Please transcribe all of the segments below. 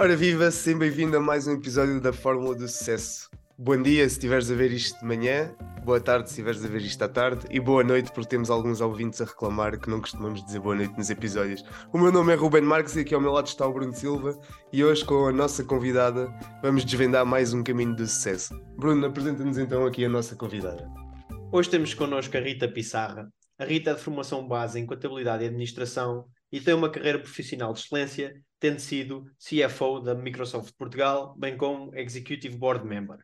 Ora viva, seja bem-vindo a mais um episódio da Fórmula do Sucesso. Bom dia se estiveres a ver isto de manhã, boa tarde se estiveres a ver isto à tarde e boa noite porque temos alguns ouvintes a reclamar que não costumamos dizer boa noite nos episódios. O meu nome é Ruben Marques e aqui ao meu lado está o Bruno Silva e hoje com a nossa convidada vamos desvendar mais um caminho do sucesso. Bruno, apresenta-nos então aqui a nossa convidada. Hoje temos connosco a Rita Pissarra. A Rita é de formação base em contabilidade e administração e tem uma carreira profissional de excelência, tendo sido CFO da Microsoft Portugal, bem como Executive Board Member.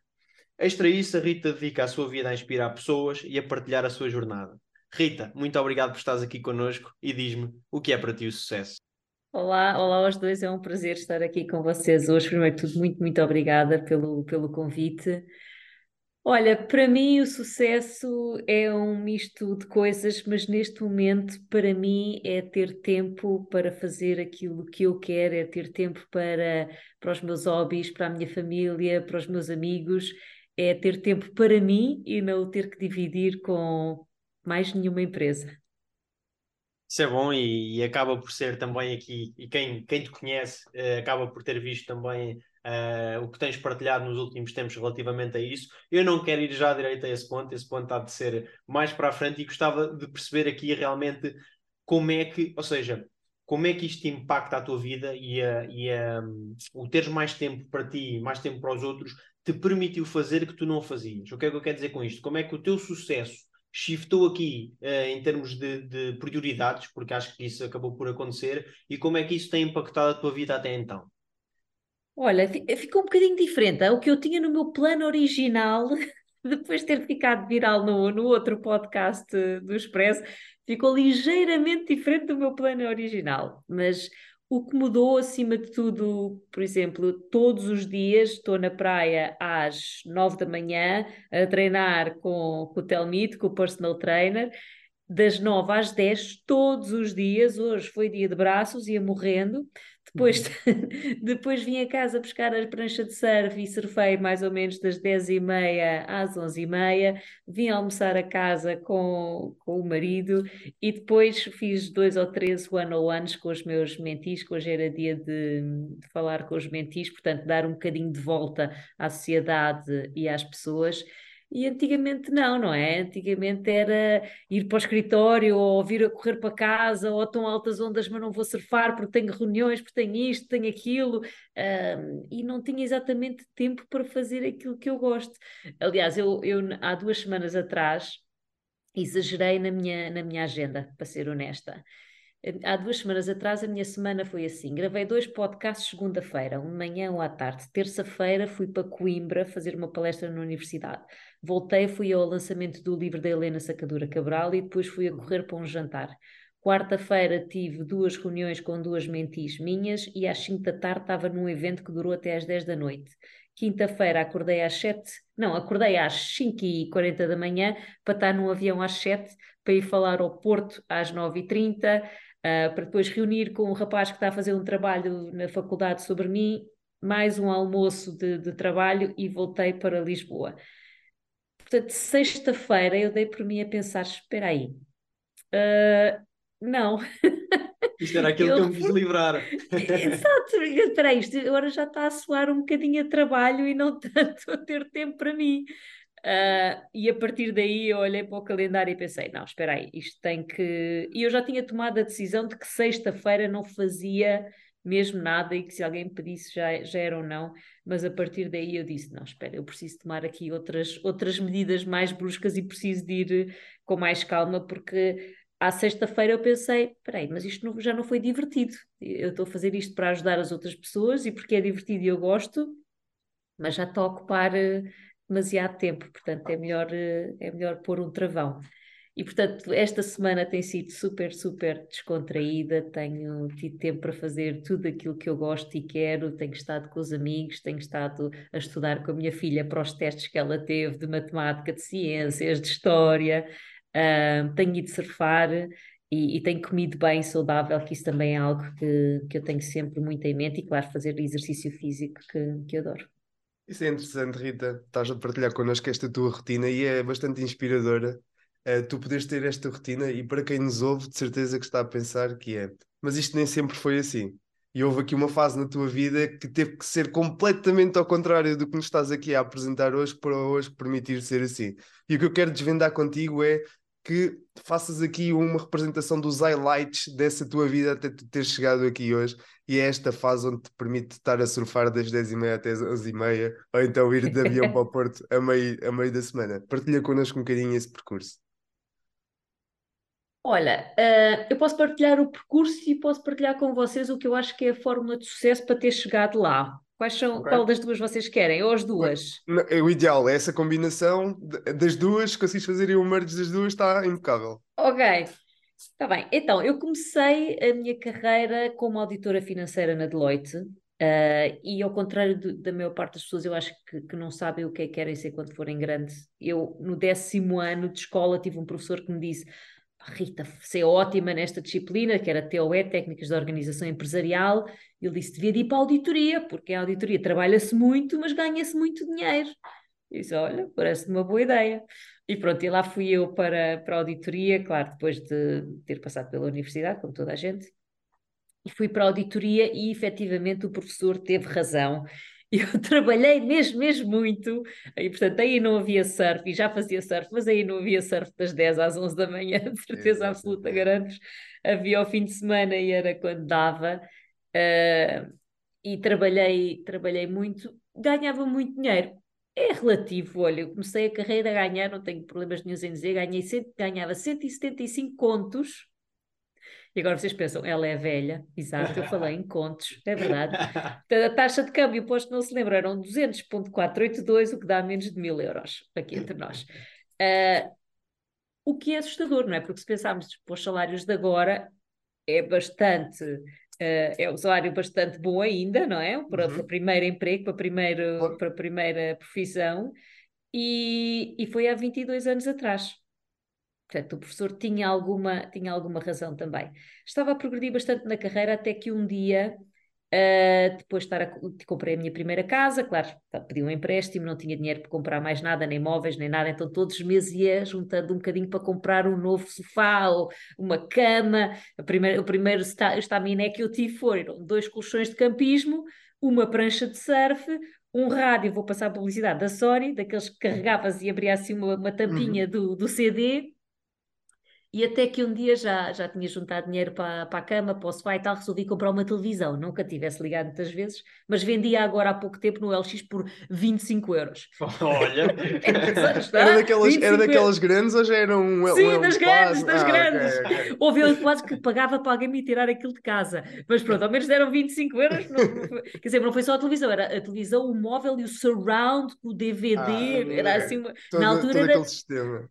Extra isso, a Rita dedica a sua vida a inspirar pessoas e a partilhar a sua jornada. Rita, muito obrigado por estares aqui connosco e diz-me o que é para ti o sucesso. Olá, olá aos dois, é um prazer estar aqui com vocês hoje. Primeiro de tudo, muito, muito obrigada pelo, pelo convite. Olha, para mim o sucesso é um misto de coisas, mas neste momento, para mim, é ter tempo para fazer aquilo que eu quero, é ter tempo para, para os meus hobbies, para a minha família, para os meus amigos, é ter tempo para mim e não ter que dividir com mais nenhuma empresa. Isso é bom e, e acaba por ser também aqui, e quem, quem te conhece uh, acaba por ter visto também uh, o que tens partilhado nos últimos tempos relativamente a isso. Eu não quero ir já direito a esse ponto, esse ponto há de ser mais para a frente e gostava de perceber aqui realmente como é que, ou seja, como é que isto impacta a tua vida e, a, e a, um, o teres mais tempo para ti, mais tempo para os outros, te permitiu fazer que tu não fazias. O que é que eu quero dizer com isto? Como é que o teu sucesso shiftou aqui uh, em termos de, de, prioridades, porque acho que isso acabou por acontecer, e como é que isso tem impactado a tua vida até então? Olha, ficou um bocadinho diferente. É o que eu tinha no meu plano original, depois de ter ficado viral no, no outro podcast do Expresso, ficou ligeiramente diferente do meu plano original. Mas o que mudou acima de tudo, por exemplo, todos os dias estou na praia às nove da manhã a treinar com, com o Telmit, com o personal trainer, das nove às dez todos os dias. Hoje foi dia de braços, ia morrendo. Depois, uhum. depois vim a casa buscar a prancha de surf e surfei mais ou menos das 10h30 às 11h30. Vim almoçar a casa com, com o marido e depois fiz dois ou três one-on-ones com os meus mentis, que hoje era dia de, de falar com os mentis, portanto, dar um bocadinho de volta à sociedade e às pessoas. E antigamente não, não é? Antigamente era ir para o escritório ou vir a correr para casa ou tão altas ondas, mas não vou surfar porque tenho reuniões, porque tenho isto, tenho aquilo, um, e não tinha exatamente tempo para fazer aquilo que eu gosto. Aliás, eu, eu há duas semanas atrás exagerei na minha, na minha agenda, para ser honesta. Há duas semanas atrás a minha semana foi assim: gravei dois podcasts segunda-feira, um de manhã ou à tarde. Terça-feira fui para Coimbra fazer uma palestra na universidade. Voltei, fui ao lançamento do livro da Helena Sacadura Cabral e depois fui a uhum. correr para um jantar. Quarta-feira tive duas reuniões com duas mentis minhas e às 5 da tarde estava num evento que durou até às 10 da noite. Quinta-feira acordei às 7, não, acordei às 5 e 40 da manhã para estar num avião às 7 para ir falar ao Porto às 9 e 30 uh, para depois reunir com um rapaz que está a fazer um trabalho na faculdade sobre mim, mais um almoço de, de trabalho e voltei para Lisboa. Portanto, sexta-feira eu dei por mim a pensar: espera aí, uh, não. Isto era aquilo eu... que eu me quis livrar. Exato, espera aí, isto agora já está a soar um bocadinho a trabalho e não tanto a ter tempo para mim. Uh, e a partir daí eu olhei para o calendário e pensei: não, espera aí, isto tem que. E eu já tinha tomado a decisão de que sexta-feira não fazia mesmo nada e que se alguém pedisse já, já era ou não, mas a partir daí eu disse, não, espera, eu preciso tomar aqui outras, outras medidas mais bruscas e preciso de ir com mais calma, porque à sexta-feira eu pensei, peraí, mas isto não, já não foi divertido, eu estou a fazer isto para ajudar as outras pessoas e porque é divertido e eu gosto, mas já está a ocupar demasiado tempo, portanto é melhor, eh, é melhor pôr um travão. E, portanto, esta semana tem sido super, super descontraída. Tenho tido tempo para fazer tudo aquilo que eu gosto e quero. Tenho estado com os amigos, tenho estado a estudar com a minha filha para os testes que ela teve de matemática, de ciências, de história. Uh, tenho ido surfar e, e, tenho comido bem, saudável, que isso também é algo que, que eu tenho sempre muito em mente. E, claro, fazer exercício físico que, que adoro. Isso é interessante, Rita. Estás a partilhar connosco esta tua rotina e é bastante inspiradora uh, tu podes ter esta rotina e para quem nos ouve, de certeza que está a pensar que é, mas isto nem sempre foi assim. E houve aqui uma fase na tua vida que teve que ser completamente ao contrário do que nos estás aqui a apresentar hoje para hoje permitir ser assim. E o que eu quero desvendar contigo é que faças aqui uma representação dos highlights dessa tua vida até tu chegado aqui hoje e é esta fase onde te permite estar a surfar das 10h30 até as 11h30 ou então ir de avião para o Porto a meio, a meio da semana. Partilha connosco um bocadinho esse percurso. Olha, uh, eu posso partilhar o percurso e posso partilhar com vocês o que eu acho que é a fórmula de sucesso para ter chegado lá. Quais são, okay. Qual das duas vocês querem? Ou as duas? É o ideal, é essa combinação das duas, se conseguis fazer o merge das duas, está impecável. Ok, está bem. Então, eu comecei a minha carreira como auditora financeira na Deloitte. Uh, e ao contrário de, da maior parte das pessoas, eu acho que, que, não sabem o que é que querem ser quando forem grandes. Eu, no décimo ano de escola, tive um professor que me disse: Rita, você é ótima nesta disciplina, que era TOE, Técnicas de Organização Empresarial. Ele disse: devia ir para a auditoria, porque a auditoria trabalha-se muito, mas ganha-se muito dinheiro. Eu disse: olha, parece-me uma boa ideia. E pronto, e lá fui eu para, para a auditoria, claro, depois de ter passado pela universidade, como toda a gente. E fui para a auditoria e efetivamente o professor teve razão. Eu trabalhei mesmo, mesmo muito, e portanto aí não havia surf, e já fazia surf, mas aí não havia surf das 10 às 11 da manhã, de certeza absoluta, garanto havia ao fim de semana e era quando dava, uh, e trabalhei, trabalhei muito, ganhava muito dinheiro, é relativo, olha, eu comecei a carreira a ganhar, não tenho problemas nenhum em dizer, ganhei, ganhava 175 contos, e agora vocês pensam, ela é velha, exato, eu falei em contos, é verdade. a taxa de câmbio, posto não se lembra, eram 200.482, o que dá menos de mil euros, aqui entre nós. Uh, o que é assustador, não é? Porque se pensarmos para os salários de agora, é bastante, uh, é um salário bastante bom ainda, não é? Para, uhum. para o primeiro emprego, para, primeiro, para a primeira profissão, e, e foi há 22 anos atrás. Portanto, o professor tinha alguma, tinha alguma razão também. Estava a progredir bastante na carreira até que um dia, uh, depois de estar a, comprei a minha primeira casa, claro, pedi um empréstimo, não tinha dinheiro para comprar mais nada, nem móveis, nem nada, então todos os meses ia juntando um bocadinho para comprar um novo sofá ou uma cama. A primeira, o primeiro estaminé que eu tive foram dois colchões de campismo, uma prancha de surf, um rádio, vou passar a publicidade da Sony, daqueles que carregavas e abria assim uma, uma tampinha uhum. do, do CD, e até que um dia já, já tinha juntado dinheiro para, para a cama, para o sofá e tal, resolvi comprar uma televisão. Nunca tivesse ligado muitas vezes, mas vendia agora há pouco tempo no LX por 25 euros. Olha! era, daquelas, era daquelas grandes ou já eram um Sim, um das grandes, das ah, grandes. Okay, okay. Houve eu quase que pagava para alguém me tirar aquilo de casa. Mas pronto, ao menos deram 25 euros. Não, não foi, quer dizer, não foi só a televisão, era a televisão, o móvel e o surround, o DVD. Ah, era assim, uma, todo, na altura todo era, sistema.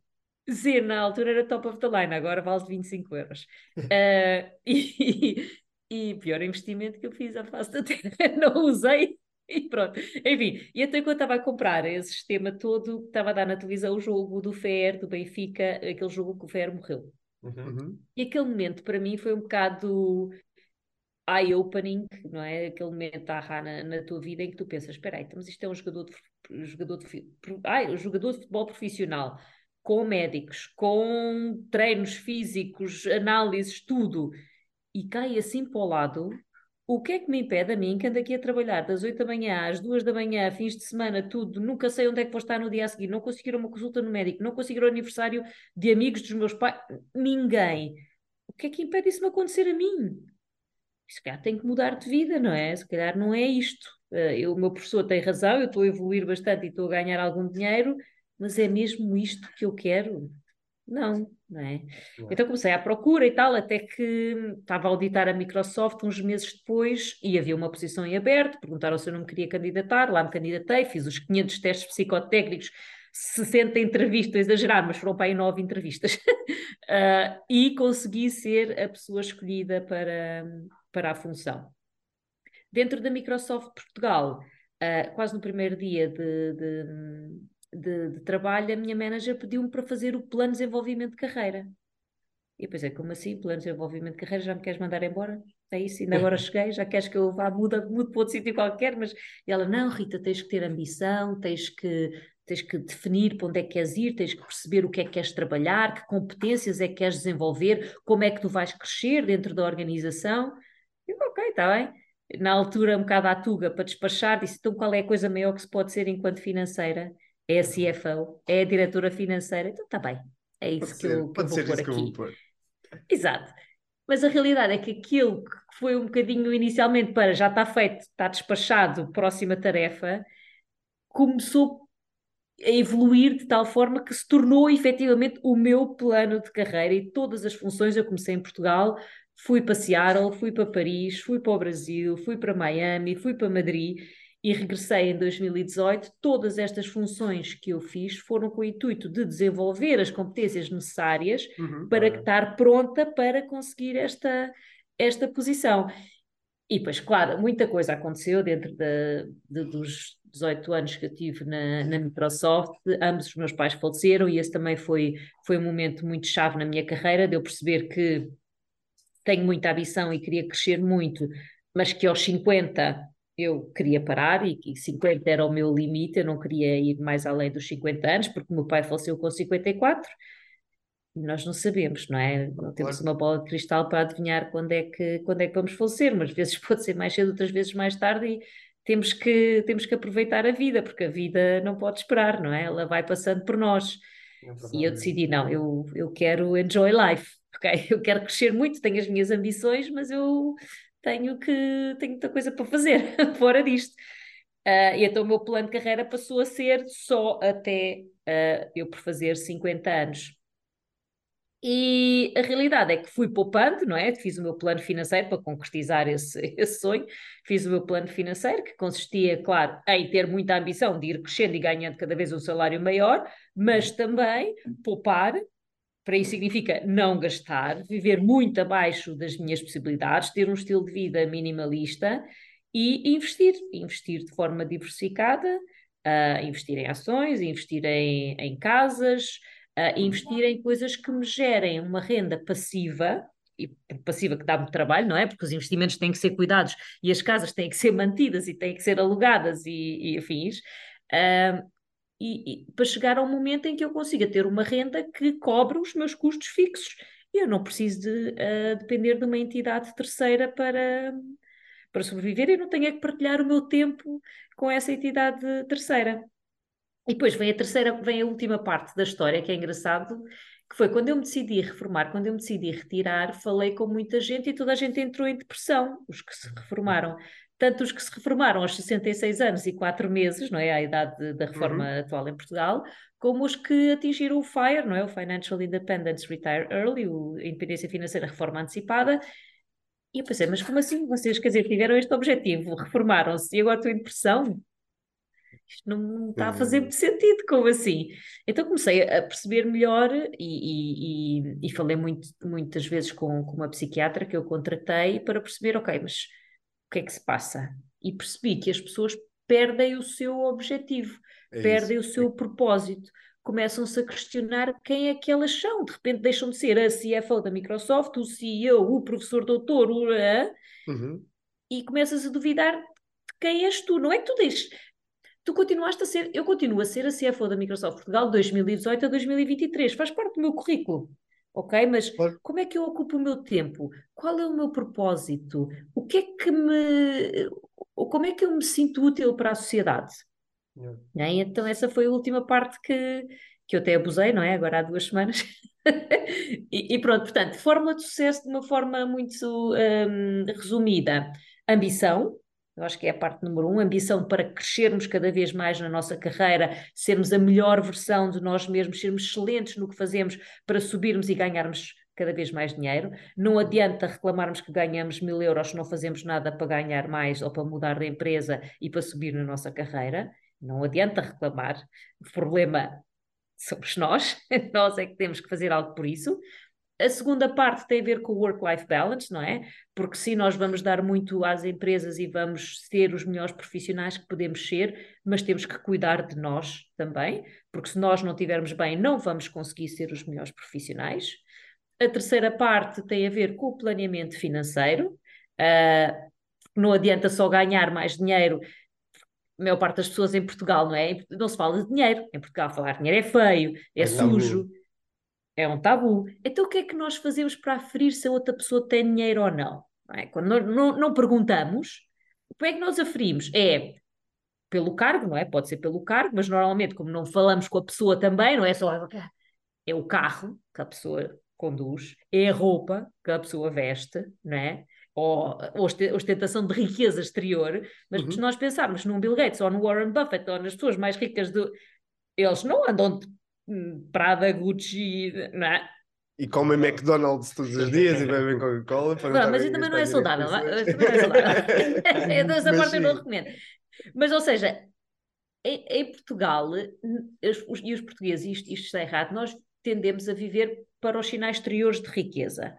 Sim, na altura era top of the line, agora vale 25 euros. Uh, e, e pior investimento que eu fiz à face da terra, não usei e pronto. Enfim, e até quando estava a comprar esse sistema todo, estava a dar na televisão o jogo do Fer, do Benfica, aquele jogo que o Fer morreu. Uhum. uhum. E aquele momento para mim foi um bocado eye-opening, não é? Aquele momento a na, na tua vida em que tu pensas: espera aí, mas isto é um jogador de, jogador de, ai, um jogador de futebol profissional com médicos, com treinos físicos, análises, tudo, e cai assim para o lado, o que é que me impede a mim, que ando aqui a trabalhar das 8 da manhã às 2 da manhã, fins de semana, tudo, nunca sei onde é que vou estar no dia a seguir, não conseguir uma consulta no médico, não conseguir o aniversário de amigos dos meus pais, ninguém. O que é que impede isso me acontecer a mim? Se calhar tenho que mudar de vida, não é? Se calhar não é isto. Eh, eu, o meu professor tem razão, eu estou a evoluir bastante e estou a ganhar algum dinheiro, mas é mesmo isto que eu quero? Não, não é? Então comecei à procura e tal, até que estava a auditar a Microsoft uns meses depois e havia uma posição em aberto, perguntaram se eu não me queria candidatar, lá me candidatei, fiz os 500 testes psicotécnicos, 60 entrevistas, exagerar, mas foram para aí 9 entrevistas, uh, e consegui ser a pessoa escolhida para, para a função. Dentro da Microsoft Portugal, uh, quase no primeiro dia de, de de, de trabalho, a minha manager pediu-me para fazer o plano de desenvolvimento de carreira. E depois é como assim, plano de desenvolvimento de carreira, já me queres mandar embora? É isso, ainda agora cheguei, já queres que eu vá, mude, mude para outro sítio qualquer, mas ela, não Rita, tens que ter ambição, tens que, tens que definir para onde é que queres ir, tens que perceber o que é que queres trabalhar, que competências é que queres desenvolver, como é que tu vais crescer dentro da organização. Eu, ok, está bem. Na altura, um bocado à tuga para despachar, disse: então qual é a coisa maior que se pode ser enquanto financeira? É a CFO, é a diretora financeira. Então está bem, é isso pode que, ser, eu, que eu vou pôr aqui. Vou Exato. Mas a realidade é que aquilo que foi um bocadinho inicialmente para já está feito, está despachado, próxima tarefa, começou a evoluir de tal forma que se tornou efetivamente o meu plano de carreira e todas as funções. Eu comecei em Portugal, fui para Seattle, fui para Paris, fui para o Brasil, fui para Miami, fui para Madrid e regressei em 2018. Todas estas funções que eu fiz foram com o intuito de desenvolver as competências necessárias uhum, para é. estar pronta para conseguir esta, esta posição. E depois, claro, muita coisa aconteceu dentro de, de, dos 18 anos que eu tive na, na, Microsoft. Ambos os meus pais faleceram e esse também foi, foi um momento muito chave na minha carreira, de eu perceber que tenho muita ambição e queria crescer muito, mas que aos 50 eu queria parar e que 50 era o meu limite, eu não queria ir mais além dos 50 anos, porque meu pai faleceu com 54 e nós não sabemos, não é? Não temos claro. uma bola de cristal para adivinhar quando é, que, quando é que vamos falecer, mas vezes pode ser mais cedo, outras vezes mais tarde e temos que, temos que aproveitar a vida, porque a vida não pode esperar, não é? Ela vai passando por nós. É e eu decidi, não, eu, eu quero enjoy life, ok? Eu quero crescer muito, tenho as minhas ambições, mas eu tenho que tenho muita coisa para fazer fora disto. Uh, e então o meu plano de carreira passou a ser só até uh, eu por fazer 50 anos. E a realidade é que fui poupando, não é? Fiz o meu plano financeiro para concretizar esse, esse sonho. Fiz o meu plano financeiro, que consistia, claro, em ter muita ambição de ir crescendo e ganhando cada vez um salário maior, mas também poupar para isso significa não gastar, viver muito abaixo das minhas possibilidades, ter um estilo de vida minimalista e investir, investir de forma diversificada, uh, investir em ações, investir em, em casas, uh, investir em coisas que me gerem uma renda passiva, e passiva que dá muito trabalho, não é? Porque os investimentos têm que ser cuidados e as casas têm que ser mantidas e têm que ser alugadas e, e afins. Uh, e, e, para chegar ao momento em que eu consiga ter uma renda que cobre os meus custos fixos. Eu não preciso de uh, depender de uma entidade terceira para, para sobreviver e não tenho que partilhar o meu tempo com essa entidade terceira. E depois vem a terceira, vem a última parte da história, que é engraçado, que foi quando eu me decidi reformar, quando eu me decidi retirar, falei com muita gente e toda a gente entrou em depressão, os que se reformaram tanto os que se reformaram aos 66 anos e 4 meses, não é, a idade de, da reforma uhum. atual em Portugal, como os que atingiram o FIRE, não é, o Financial Independence Retire Early, o Independência Financeira Reforma Antecipada, e eu pensei, mas como assim? Vocês, quer dizer, tiveram este objetivo, reformaram-se e agora estou em depressão? Isto não, não está a fazer muito sentido, como assim? Então comecei a perceber melhor e, e, e, e falei muito, muitas vezes com, com uma psiquiatra que eu contratei para perceber, ok, mas que é que se passa? E percebi que as pessoas perdem o seu objetivo, é perdem isso. o seu propósito, começam-se a questionar quem é que elas são. De repente deixam de ser a CFO da Microsoft, o CEO, o professor doutor, o... Uhum. e começas a duvidar de quem és tu. Não é que tu deixes. Tu continuaste a ser, eu continuo a ser a CFO da Microsoft Portugal 2018 a 2023, faz parte do meu currículo ok? Mas claro. como é que eu ocupo o meu tempo? Qual é o meu propósito? O que é que me. Como é que eu me sinto útil para a sociedade? Yeah. Então, essa foi a última parte que, que eu até abusei, não é? Agora há duas semanas. e, e, pronto, portanto, fórmula de sucesso de uma forma muito um, resumida: ambição, eu acho que é a parte número um, ambição para crescermos cada vez mais na nossa carreira, sermos a melhor versão de nós mesmos, sermos excelentes no que fazemos para subirmos e ganharmos cada vez mais dinheiro. Não adianta reclamarmos que ganhamos mil euros se não fazemos nada para ganhar mais ou para mudar de empresa e para subir na nossa carreira. Não adianta reclamar. O problema somos nós, nós é que temos que fazer algo por isso. A segunda parte tem a ver com o work-life balance, não é? Porque se nós vamos dar muito às empresas e vamos ser os melhores profissionais que podemos ser, mas temos que cuidar de nós também, porque se nós não estivermos bem, não vamos conseguir ser os melhores profissionais. A terceira parte tem a ver com o planeamento financeiro. Uh, não adianta só ganhar mais dinheiro a maior parte das pessoas em Portugal, não é? Não se fala de dinheiro. Em Portugal, falar de dinheiro é feio, é, É tabu. sujo, é um tabu. Então, o que é que nós fazemos para aferir se a outra pessoa tem dinheiro ou não? Não é? Quando nós não, não perguntamos, como é que nós aferimos? É pelo cargo, não é? Pode ser pelo cargo, mas normalmente, como não falamos com a pessoa também, não é só. É o carro que a pessoa conduz, é a roupa que a pessoa veste, não é? Ou ostentação de riqueza exterior, mas Uhum. se nós pensarmos num Bill Gates ou no Warren Buffett ou nas pessoas mais ricas do. Eles não andam de Prada, Gucci, não é? E comem McDonald's todos os dias e bebem Coca-Cola. Não, mas a isso também não é saudável. mas também não é saudável. isso. Essa Mas parte eu não sim. recomendo. Mas, ou seja, em, em Portugal, os- os- e os portugueses, isto, isto está errado, nós tendemos a viver para os sinais exteriores de riqueza.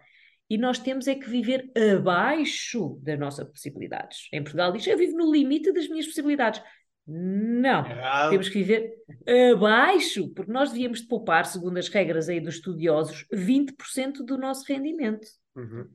E nós temos é que viver abaixo das nossas possibilidades. Em Portugal diz, eu vivo no limite das minhas possibilidades. Não. Errado. Temos que viver abaixo, porque nós devíamos de poupar, segundo as regras aí dos estudiosos, 20% do nosso rendimento. Uhum.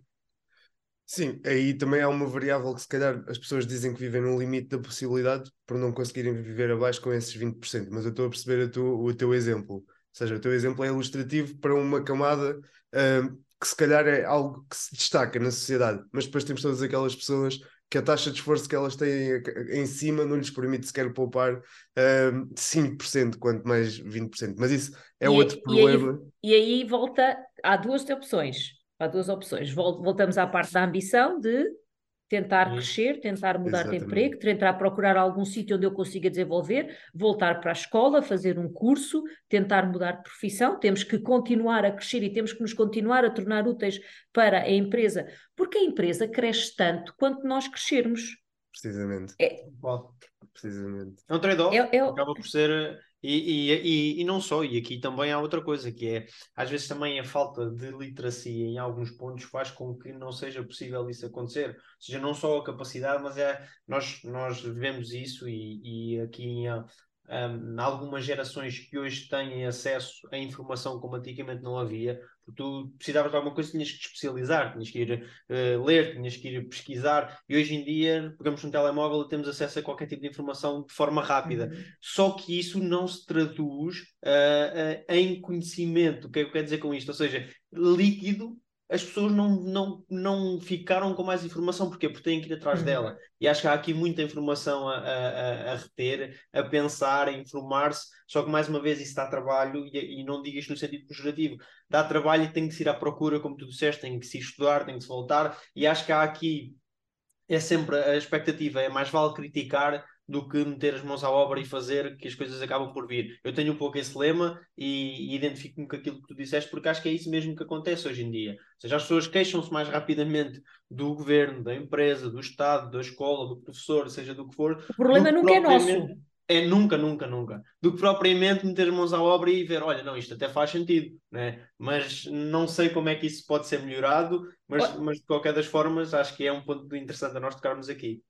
Sim, aí também há uma variável que se calhar as pessoas dizem que vivem no limite da possibilidade por não conseguirem viver abaixo com esses 20%, mas eu estou a perceber a tu- o teu exemplo. Ou seja, o teu exemplo é ilustrativo para uma camada ahm, que se calhar é algo que se destaca na sociedade, mas depois temos todas aquelas pessoas que a taxa de esforço que elas têm em cima não lhes permite sequer poupar ahm, 5%, quanto mais 20%. Mas isso é E- outro e aí- problema. E aí volta, há duas opções. Há duas opções. Vol- Voltamos à parte da ambição de tentar Isso. crescer, tentar mudar de Exatamente. emprego, tentar procurar algum sítio onde eu consiga desenvolver, voltar para a escola, fazer um curso, tentar mudar de profissão. Temos que continuar a crescer e temos que nos continuar a tornar úteis para a empresa, porque a empresa cresce tanto quanto nós crescermos. Precisamente, Bom, precisamente. É um trade-off. É, é, acaba por ser. E, e, e, não só, e aqui também há outra coisa, que é às vezes também a falta de literacia em alguns pontos faz com que não seja possível isso acontecer. Ou seja, não só a capacidade, mas é nós, nós vemos isso e, e aqui em, em algumas gerações que hoje têm acesso à informação como antigamente não havia, porque tu precisavas de alguma coisa, tinhas que te especializar, tinhas que ir eh, ler, tinhas que ir pesquisar, e hoje em dia pegamos um telemóvel e temos acesso a qualquer tipo de informação de forma rápida. Só que isso não se traduz ah, ah, em conhecimento. O que é que eu quero dizer com isto? Ou seja, líquido, as pessoas não, não, não ficaram com mais informação. Porquê? Porque têm que ir atrás Uhum. dela. E acho que há aqui muita informação a, a, a- reter, a pensar, a informar-se. Só que, mais uma vez, isso dá trabalho, e, e não digo isto no sentido pejorativo, dá trabalho e tem que se ir à procura, como tu disseste, tem que se estudar, tem que se voltar. E acho que há aqui é sempre a expectativa, é mais vale criticar do que meter as mãos à obra e fazer que as coisas acabam por vir. Eu tenho um pouco esse lema e, e identifico-me com aquilo que tu disseste, porque acho que é isso mesmo que acontece hoje em dia. Ou seja, as pessoas queixam-se mais rapidamente do governo, da empresa, do Estado, da escola, do professor, seja do que for. O problema nunca é nosso. É nunca, nunca, nunca. Do que propriamente meter as mãos à obra e ver, olha, não, isto até faz sentido, né? Mas não sei como é que isso pode ser melhorado, mas, mas de qualquer das formas acho que é um ponto interessante a nós tocarmos aqui.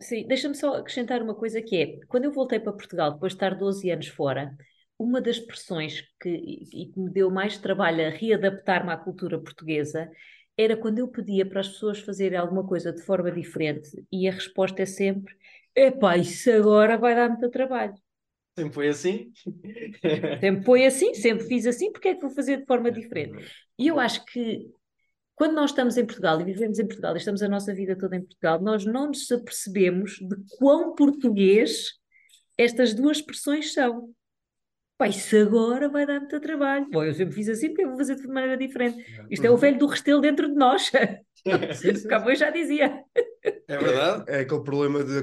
Sim, deixa-me só acrescentar uma coisa que é, quando eu voltei para Portugal, depois de estar 12 anos fora, uma das pressões que, e que me deu mais trabalho a readaptar-me à cultura portuguesa era quando eu pedia para as pessoas fazerem alguma coisa de forma diferente e a resposta é sempre: epá, isso agora vai dar muito trabalho. Sempre foi assim? Sempre foi assim, sempre fiz assim, porque é que vou fazer de forma diferente? E eu acho que quando nós estamos em Portugal e vivemos em Portugal e estamos a nossa vida toda em Portugal, nós não nos apercebemos de quão português estas duas expressões são. Pá, isso agora vai dar muito trabalho. Bom, eu sempre fiz assim porque eu vou fazer de maneira diferente. Isto é o velho do restelo dentro de nós. Eu já dizia. É verdade? É aquele problema de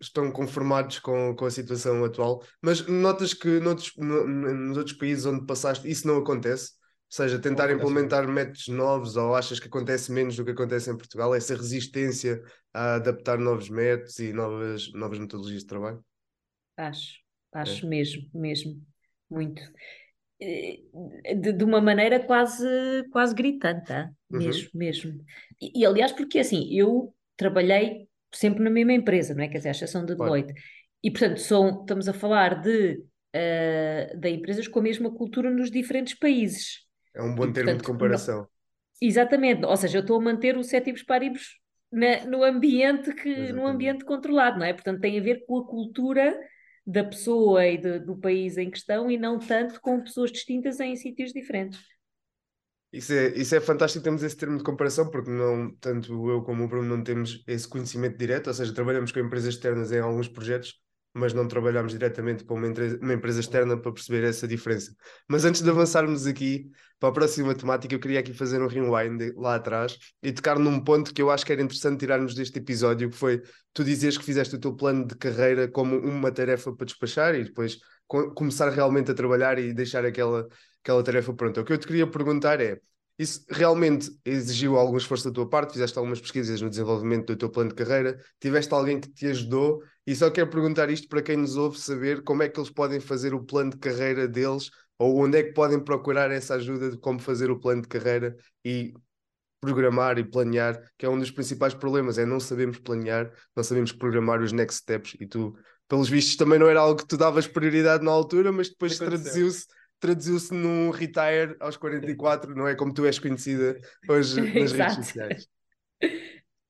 estão conformados com, com a situação atual, mas notas que noutros, no- nos outros países onde passaste isso não acontece? Ou seja, tentar implementar métodos novos ou achas que acontece menos do que acontece em Portugal? Essa resistência a adaptar novos métodos e novas, novas metodologias de trabalho? Acho, acho mesmo, mesmo, muito. Eh, De, de uma maneira quase, quase gritante, Uhum. mesmo, mesmo. E, e, aliás, porque assim, eu trabalhei sempre na mesma empresa, não é? Quer dizer, à exceção Claro. Deloitte. E portanto, são, estamos a falar de, eh, de empresas com a mesma cultura nos diferentes países. É um bom E, termo de portanto, comparação. Exatamente, ou seja, eu estou a manter o cétibus paribus na, no ambiente que Exatamente. no ambiente controlado, não é? Portanto, tem a ver com a cultura da pessoa e de, do país em questão e não tanto com pessoas distintas em sítios diferentes. Isso é, isso é fantástico, temos esse termo de comparação, porque não, tanto eu como o Bruno não temos esse conhecimento direto, ou seja, trabalhamos com empresas externas em alguns projetos, mas não trabalhamos diretamente com uma, uma empresa externa para perceber essa diferença. Mas antes de avançarmos aqui para a próxima temática, eu queria aqui fazer um rewind lá atrás e tocar num ponto que eu acho que era interessante tirarmos deste episódio, que foi tu dizes que fizeste o teu plano de carreira como uma tarefa para despachar e depois co- começar realmente a trabalhar e deixar aquela, aquela tarefa pronta. O que eu te queria perguntar é, isso realmente exigiu algum esforço da tua parte? Fizeste algumas pesquisas no desenvolvimento do teu plano de carreira? Tiveste alguém que te ajudou? E só quero perguntar isto para quem nos ouve saber como é que eles podem fazer o plano de carreira deles ou onde é que podem procurar essa ajuda de como fazer o plano de carreira e programar e planear, que é um dos principais problemas, é não sabemos planear, não sabemos programar os next steps. E tu, pelos vistos, também não era algo que tu davas prioridade na altura, mas depois traduziu-se traduziu-se num retire aos 44, não é como tu és conhecida hoje nas redes sociais.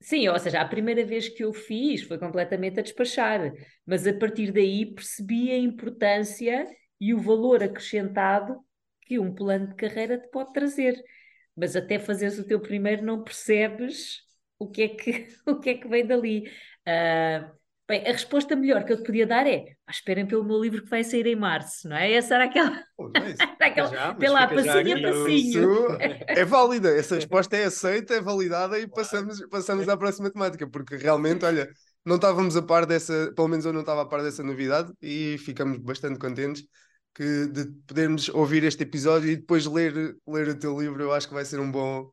Sim, ou seja, a primeira vez que eu fiz foi completamente a despachar, mas a partir daí percebi a importância e o valor acrescentado que um plano de carreira te pode trazer. Mas até fazeres o teu primeiro não percebes o que é que, o que, é que vem dali. Ah, bem, a resposta melhor que eu te podia dar é "Ah, esperem pelo meu livro que vai sair em março, não é? Essa era aquela, não é era aquela Já, já passinho a passinho. É válida, essa resposta é aceita, é validada e passamos, passamos à próxima temática, porque realmente, olha, não estávamos a par dessa, pelo menos eu não estava a par dessa novidade e ficamos bastante contentes que, de podermos ouvir este episódio e depois ler, ler o teu livro, eu acho que vai ser um bom,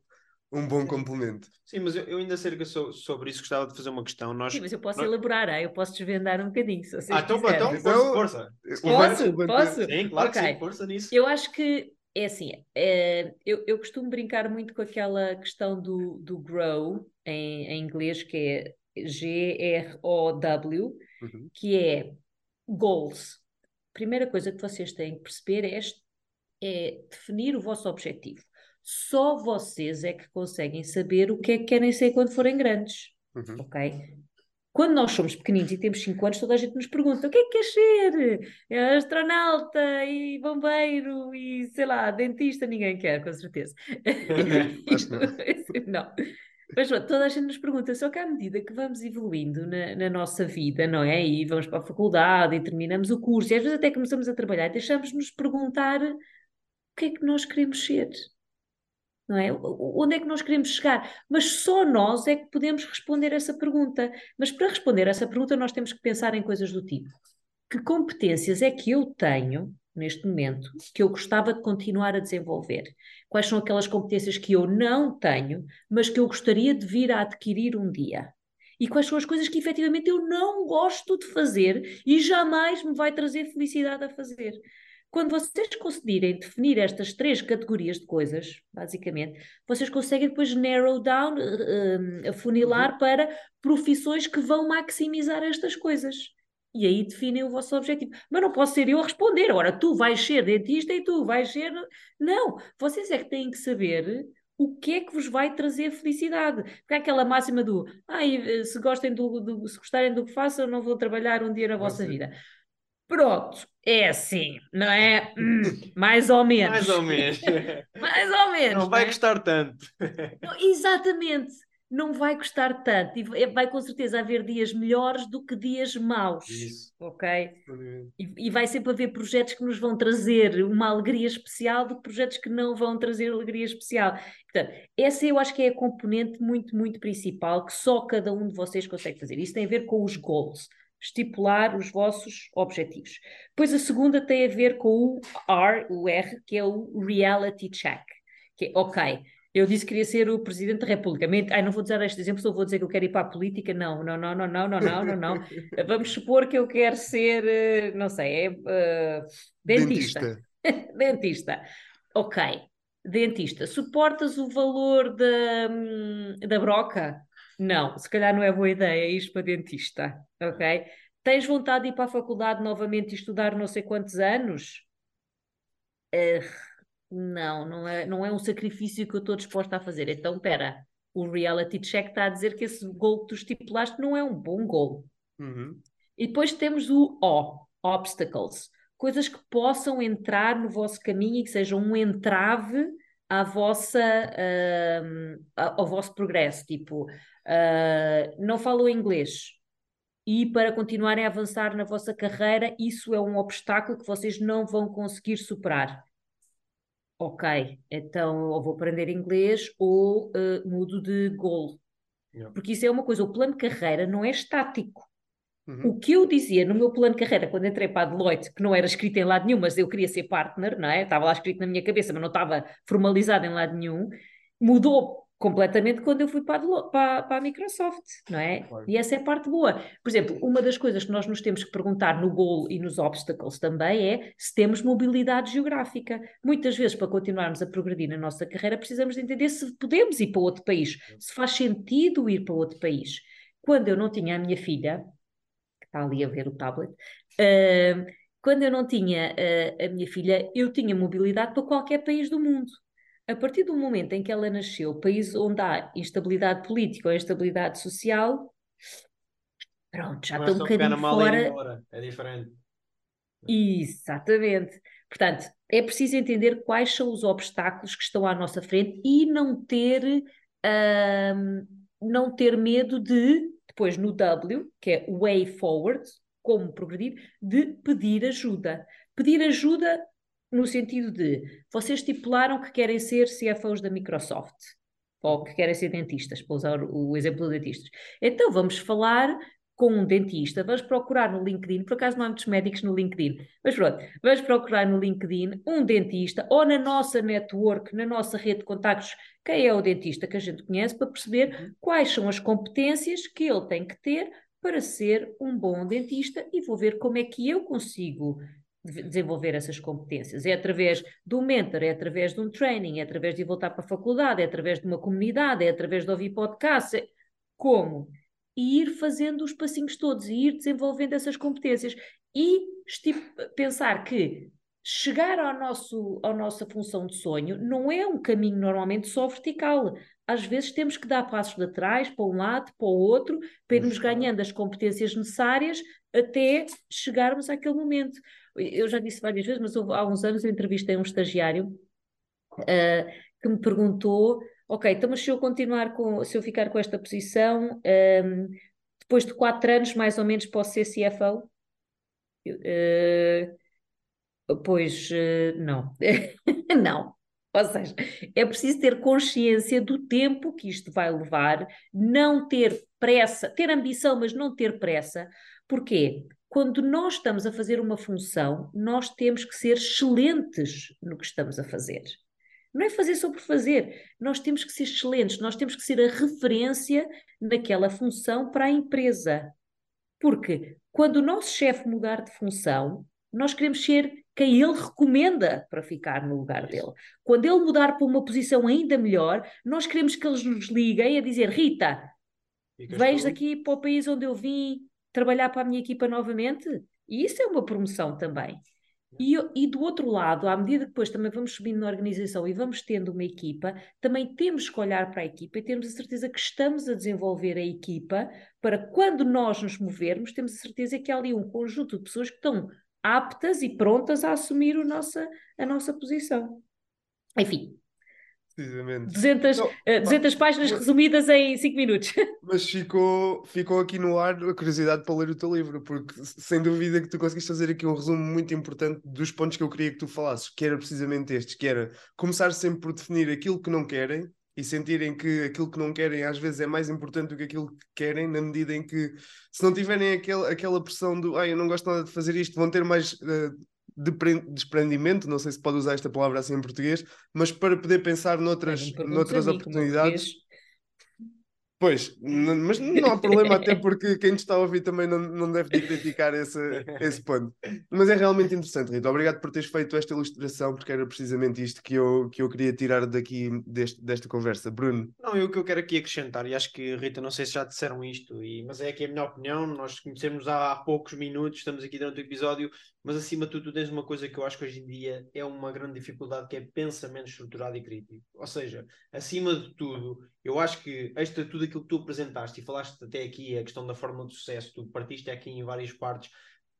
um bom complemento. Sim, mas eu, eu ainda acerca so- sobre isso gostava de fazer uma questão. Nós... Sim, mas eu posso nós- elaborar, eu posso desvendar um bocadinho, se vocês Ah, então, então, Então- força, força. Posso? Posso? Sim, claro que Ok. sim, força nisso. Eu acho que é assim, é, eu, eu costumo brincar muito com aquela questão do, do grow em, em inglês, que é G-R-O-W, Uhum. que é goals. Primeira coisa que vocês têm que perceber é, este- é definir o vosso objetivo. Só vocês é que conseguem saber o que é que querem ser quando forem grandes Uhum. ok? Quando nós somos pequeninos e temos 5 anos, toda a gente nos pergunta o que é que queres ser? É astronauta e bombeiro e sei lá, dentista, ninguém quer, com certeza. Que não. Mas toda a gente nos pergunta, só que à medida que vamos evoluindo na, na nossa vida, não é? E vamos para a faculdade e terminamos o curso, e às vezes até começamos a trabalhar, deixamos-nos perguntar o que é que nós queremos ser não é? Onde é que nós queremos chegar? Mas só nós é que podemos responder essa pergunta. Mas para responder essa pergunta, nós temos que pensar em coisas do tipo: que competências é que eu tenho neste momento que eu gostava de continuar a desenvolver? Quais são aquelas competências que eu não tenho, mas que eu gostaria de vir a adquirir um dia? E quais são as coisas que efetivamente eu não gosto de fazer e jamais me vai trazer felicidade a fazer? Quando vocês conseguirem definir estas três categorias de coisas, basicamente, vocês conseguem depois narrow down, eh, afunilar para profissões que vão maximizar estas coisas. E aí definem o vosso objetivo. Mas não posso ser eu a responder. Ora, tu vais ser dentista e tu vais ser. Não, vocês é que têm que saber o que é que vos vai trazer felicidade. Porque há aquela máxima do ai, se, gostem do, do- se gostarem do que façam, não vão trabalhar um dia na vossa vida. Pronto, é assim, não é? Hum, mais ou menos. Mais ou menos. Mais ou menos. Não vai é? gostar tanto. Não, exatamente. Não vai custar tanto. E vai- vai com certeza haver dias melhores do que dias maus. Isso. Ok? E, e vai sempre haver projetos que nos vão trazer uma alegria especial do que projetos que não vão trazer alegria especial. Portanto, essa eu acho que é a componente muito, muito principal que só cada um de vocês consegue fazer. Isso tem a ver com os goals, estipular os vossos objetivos. Depois a segunda tem a ver com o R, o R, que é o reality check, que é, ok, eu disse que queria ser o Presidente da República. Ai, não vou dizer este exemplo, só vou dizer que eu quero ir para a política. Não, não, não, não, não, não, não, não. não. Vamos supor que eu quero ser, eh, não sei, é, uh, dentista. Dentista. dentista. Ok, dentista. Suportas o valor da, hum, da broca? Não, se calhar não é boa ideia ir para dentista. Ok? Tens vontade de ir para a faculdade novamente e estudar não sei quantos anos? Eh, não, não é, não é um sacrifício que eu estou disposta a fazer. Então, espera, o reality check está a dizer que esse gol que tu estipulaste não é um bom gol. Uhum. E depois temos o O, obstacles, coisas que possam entrar no vosso caminho e que sejam um entrave à vossa, uh, ao vosso progresso, tipo, uh, não falam inglês e para continuarem a avançar na vossa carreira, isso é um obstáculo que vocês não vão conseguir superar. Ok, então ou vou aprender inglês ou uh, mudo de golo. Yeah. Porque isso é uma coisa, o plano de carreira não é estático. Uhum. O que eu dizia no meu plano de carreira, quando entrei para a Deloitte, que não era escrito em lado nenhum, mas eu queria ser partner, não é? Estava lá escrito na minha cabeça, mas não estava formalizado em lado nenhum, mudou completamente quando eu fui para a, para, para a Microsoft, não é? Claro. E essa é a parte boa. Por exemplo, uma das coisas que nós nos temos que perguntar no goal e nos obstacles também é se temos mobilidade geográfica. Muitas vezes, para continuarmos a progredir na nossa carreira, precisamos de entender se podemos ir para outro país, se faz sentido ir para outro país. Quando eu não tinha a minha filha, está ali a ver o tablet. Uh, quando eu não tinha uh, a minha filha, eu tinha mobilidade para qualquer país do mundo. A partir do momento em que ela nasceu, país onde há instabilidade política ou instabilidade social, pronto, já estou um bocadinho fora. É diferente. Exatamente. Portanto, é preciso entender quais são os obstáculos que estão à nossa frente e não ter, não ter medo de depois no W, que é Way Forward, como progredir, de pedir ajuda. Pedir ajuda no sentido de vocês estipularam que querem ser CFOs da Microsoft ou que querem ser dentistas, para usar o exemplo de dentistas. Então vamos falar com um dentista, vamos procurar no LinkedIn, por acaso não há muitos médicos no LinkedIn, mas pronto, vamos procurar no LinkedIn um dentista ou na nossa network, na nossa rede de contactos, quem é o dentista que a gente conhece, para perceber uhum. quais são as competências que ele tem que ter para ser um bom dentista e vou ver como é que eu consigo desenvolver essas competências. É através do mentor, é através de um training, é através de voltar para a faculdade, é através de uma comunidade, é através de ouvir podcasts. É... Como? E ir fazendo os passinhos todos e ir desenvolvendo essas competências e pensar que chegar ao nosso, à nossa função de sonho não é um caminho normalmente só vertical. Às vezes temos que dar passos de trás, para um lado, para o outro, para irmos ganhando as competências necessárias até chegarmos àquele momento. Eu já disse várias vezes, mas há uns anos eu entrevistei um estagiário uh, que me perguntou ok, então mas se eu continuar com, se eu ficar com esta posição, um, depois de quatro anos mais ou menos posso ser CFO? Uh, pois uh, não, não. Ou seja, é preciso ter consciência do tempo que isto vai levar, não ter pressa, ter ambição, mas não ter pressa. Porquê? Quando nós estamos a fazer uma função, nós temos que ser excelentes no que estamos a fazer. Não é fazer só por fazer. Nós temos que ser excelentes, nós temos que ser a referência naquela função para a empresa. Porque quando o nosso chefe mudar de função, nós queremos ser quem ele recomenda para ficar no lugar dele. Quando ele mudar para uma posição ainda melhor, nós queremos que eles nos liguem a dizer: Rita, vens aqui para o país onde eu vim trabalhar para a minha equipa novamente? E isso é uma promoção também. E, e, do outro lado, à medida que depois também vamos subindo na organização e vamos tendo uma equipa, também temos que olhar para a equipa e termos a certeza que estamos a desenvolver a equipa para quando nós nos movermos, temos a certeza que há ali um conjunto de pessoas que estão aptas e prontas a assumir o nossa, a nossa posição. Enfim, Precisamente. 200, não, 200 pá, páginas mas, resumidas em 5 minutos. Mas ficou, ficou aqui no ar a curiosidade para ler o teu livro, porque sem dúvida que tu conseguiste fazer aqui um resumo muito importante dos pontos que eu queria que tu falasses, que era precisamente estes, que era começar sempre por definir aquilo que não querem e sentirem que aquilo que não querem às vezes é mais importante do que aquilo que querem, na medida em que se não tiverem aquele, aquela pressão do ah, eu não gosto nada de fazer isto, vão ter mais uh, desprendimento, não sei se pode usar esta palavra assim em português, mas para poder pensar noutras, noutras oportunidades. Pois, mas não há problema, até porque quem nos está a ouvir também não, não deve de criticar esse, esse ponto. Mas é realmente interessante, Rita. Obrigado por teres feito esta ilustração, porque era precisamente isto que eu, que eu queria tirar daqui deste, desta conversa. Bruno. Não, eu o que eu quero aqui acrescentar, e acho que, Rita, não sei se já disseram isto, e, mas é aqui a minha opinião. Nós conhecemos há poucos minutos, estamos aqui durante o episódio, mas acima de tudo, tu tens uma coisa que eu acho que hoje em dia é uma grande dificuldade, que é pensamento estruturado e crítico. Ou seja, acima de tudo, eu acho que esta, tudo aquilo que tu apresentaste e falaste até aqui, a questão da forma de sucesso, tu partiste aqui em várias partes,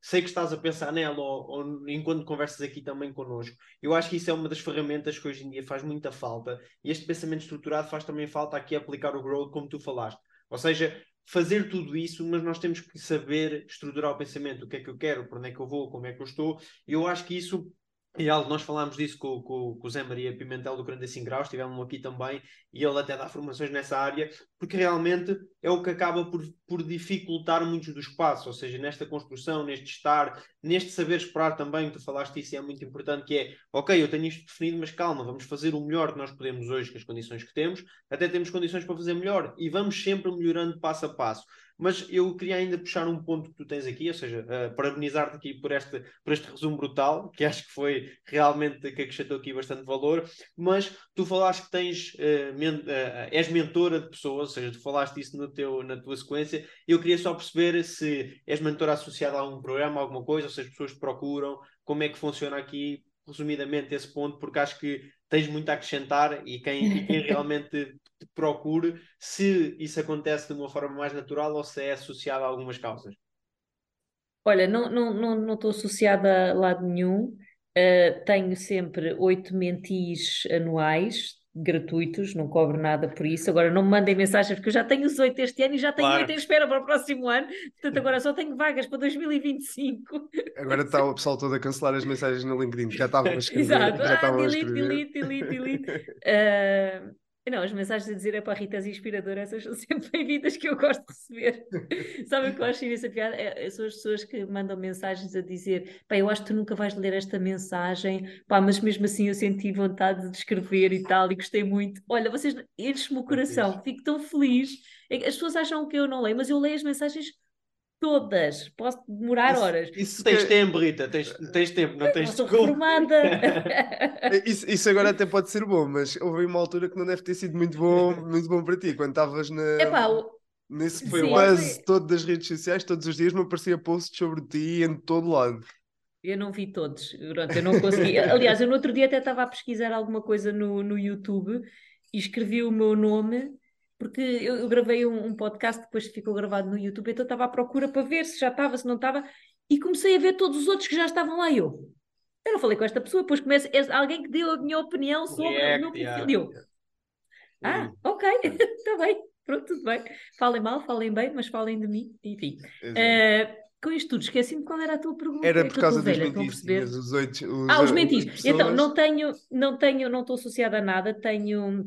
sei que estás a pensar nela ou, ou, enquanto conversas aqui também connosco. Eu acho que isso é uma das ferramentas que hoje em dia faz muita falta e este pensamento estruturado faz também falta aqui aplicar o growth, como tu falaste. Ou seja, fazer tudo isso, mas nós temos que saber estruturar o pensamento, o que é que eu quero, para onde é que eu vou, como é que eu estou. Eu acho que isso e algo, nós falámos disso com, com, com o Zé Maria Pimentel do 45 Graus, estivemos aqui também, e ele até dá formações nessa área, porque realmente é o que acaba por, por dificultar muitos dos passos, ou seja, nesta construção, neste estar, neste saber esperar também, tu falaste isso e é muito importante, que é, ok, eu tenho isto definido, mas calma, vamos fazer o melhor que nós podemos hoje com as condições que temos, até temos condições para fazer melhor, e vamos sempre melhorando passo a passo. Mas eu queria ainda puxar um ponto que tu tens aqui, ou seja, uh, parabenizar-te aqui por este, por este resumo brutal, que acho que foi realmente que acrescentou aqui bastante valor. Mas tu falaste que tens, uh, men uh, és mentora de pessoas, ou seja, tu falaste isso no teu, na tua sequência. Eu queria só perceber se és mentora associada a algum programa, alguma coisa, ou se as pessoas te procuram, como é que funciona aqui, resumidamente, esse ponto, porque acho que tens muito a acrescentar e quem, e quem realmente te procure se isso acontece de uma forma mais natural ou se é associado a algumas causas. Olha, não estou não, não, não associada a lado nenhum. Uh, tenho sempre oito mentis anuais gratuitos, não cobro nada por isso. Agora não me mandem mensagens, porque eu já tenho os oito este ano e já tenho oito claro. em espera para o próximo ano. Portanto, agora só tenho vagas para 2025. Agora está o pessoal todo a cancelar as mensagens no LinkedIn, já estavam a escrever. Exato, já ah, delete, delete, delete, delete, uh, Não, as mensagens a dizer é para Ritas inspiradoras, essas são sempre bem-vindas que eu gosto de receber. Sabem o que eu acho imensa piada? É, é, são as pessoas que mandam mensagens a dizer pá, eu acho que tu nunca vais ler esta mensagem, pá, mas mesmo assim eu senti vontade de escrever e tal, e gostei muito. Olha, vocês enchem-me o coração, fico tão feliz. É as pessoas acham que eu não leio, mas eu leio as mensagens todas. Posso demorar isso, horas. Isso tens tempo, Rita, tens, tens tempo, não tens desculpa. formada. isso, isso agora até pode ser bom, mas houve uma altura que não deve ter sido muito bom, muito bom para ti, quando estavas na. Epá, Nesse buzz todo das redes sociais, todos os dias me aparecia posts sobre ti em todo lado. Eu não vi todos, Pronto, eu não consegui. Aliás, eu no outro dia até estava a pesquisar alguma coisa no, no YouTube e escrevi o meu nome porque eu, eu gravei um, um, podcast, depois ficou gravado no YouTube, então estava à procura para ver se já estava, se não estava, e comecei a ver todos os outros que já estavam lá. Eu, eu não falei com esta pessoa, depois começa alguém que deu a minha opinião sobre React, o meu perfil. Ah, ok, está bem, pronto, tudo bem. Falem mal, falem bem, mas falem de mim, enfim. Uh, com isto tudo, esqueci-me qual era a tua pergunta. Era por causa dos mentis, os oito... Os, ah, os mentis. Pessoas... Então, não tenho, não tenho, não estou associada a nada, tenho,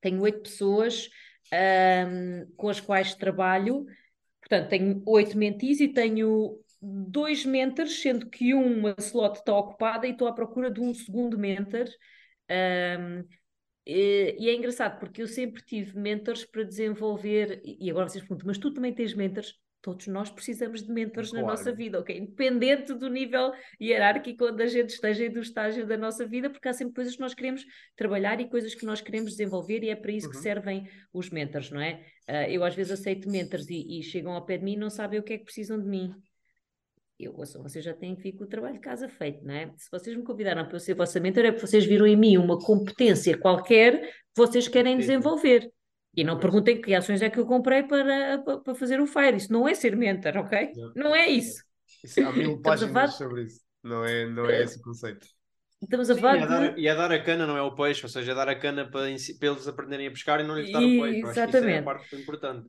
tenho oito pessoas um, com as quais trabalho. Portanto, tenho oito mentis e tenho dois mentors, sendo que uma slot está ocupada e estou à procura de um segundo mentor. Um, e, e, é engraçado porque eu sempre tive mentors para desenvolver, e agora vocês perguntam, mas tu também tens mentors? Todos nós precisamos de mentores claro. na nossa vida, ok? Independente do nível hierárquico onde a gente esteja e do estágio da nossa vida, porque há sempre coisas que nós queremos trabalhar e coisas que nós queremos desenvolver e é para isso uhum. que servem os mentors, não é? Uh, eu às vezes aceito mentors e, e, chegam ao pé de mim e não sabem o que é que precisam de mim. Eu, vocês já têm com o trabalho de casa feito, não é? Se vocês me convidaram para eu ser vossa mentor, é porque vocês viram em mim uma competência qualquer que vocês querem desenvolver. E não perguntem que ações é que eu comprei para, para fazer o Fire. Isso não é ser mentor, ok? Não, não é isso. isso há mil páginas falar... sobre isso. Não é, não é esse o conceito. Estamos a falar Sim, é dar, E é dar a cana, não é o peixe. Ou seja, é dar a cana para, para eles aprenderem a pescar e não lhes dar o peixe. Exatamente. Acho que isso é a parte importante.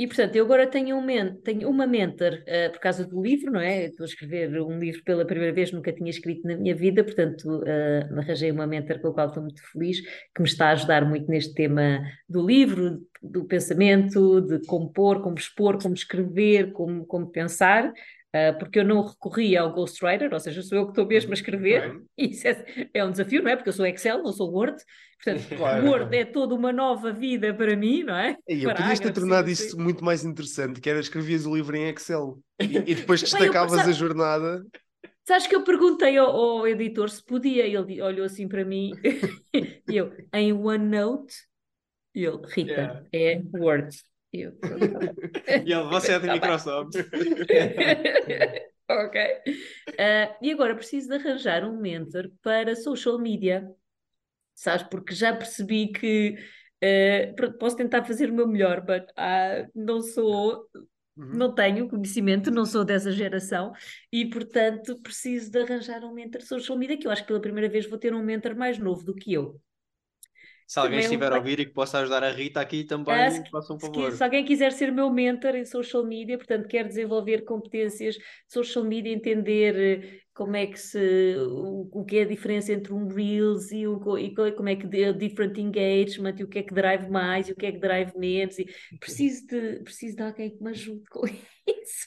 E, portanto, eu agora tenho, um men tenho uma mentor uh, por causa do livro, não é? Estou a escrever um livro pela primeira vez, nunca tinha escrito na minha vida, portanto, uh, arranjei uma mentor com a qual estou muito feliz, que me está a ajudar muito neste tema do livro, do pensamento, de como pôr, como expor, como escrever, como, como pensar. Uh, porque eu não recorria ao Ghostwriter, ou seja, sou eu que estou mesmo a escrever, okay. isso é, é, um desafio, não é? Porque eu sou Excel, não sou Word, portanto, claro. Word é toda uma nova vida para mim, não é? E eu podias ter tornado isso muito mais interessante, que era escrevias o livro em Excel e, e depois destacavas Bem, a jornada. Sabes que eu perguntei ao, ao, editor se podia, ele olhou assim para mim e eu, em OneNote, e ele, Rita, yeah. é Word. E eu, e ele, você é da tá Microsoft. ok. Uh, e agora preciso de arranjar um mentor para social media, sabes? Porque já percebi que uh, posso tentar fazer o meu melhor, mas uh, não sou Uhum. Não tenho conhecimento, não sou dessa geração e, portanto, preciso de arranjar um mentor social media, que eu acho que pela primeira vez vou ter um mentor mais novo do que eu. Se alguém estiver a ouvir e que possa ajudar a Rita aqui também, se, faça um favor. Se, se, alguém quiser ser meu mentor em social media, portanto, quer desenvolver competências social media, entender eh, como é que se o, o que é a diferença entre um Reels e, o, e como é que de, different engagement e o que é que drive mais e o que é que drive menos e preciso de, preciso de alguém que me ajude com isso.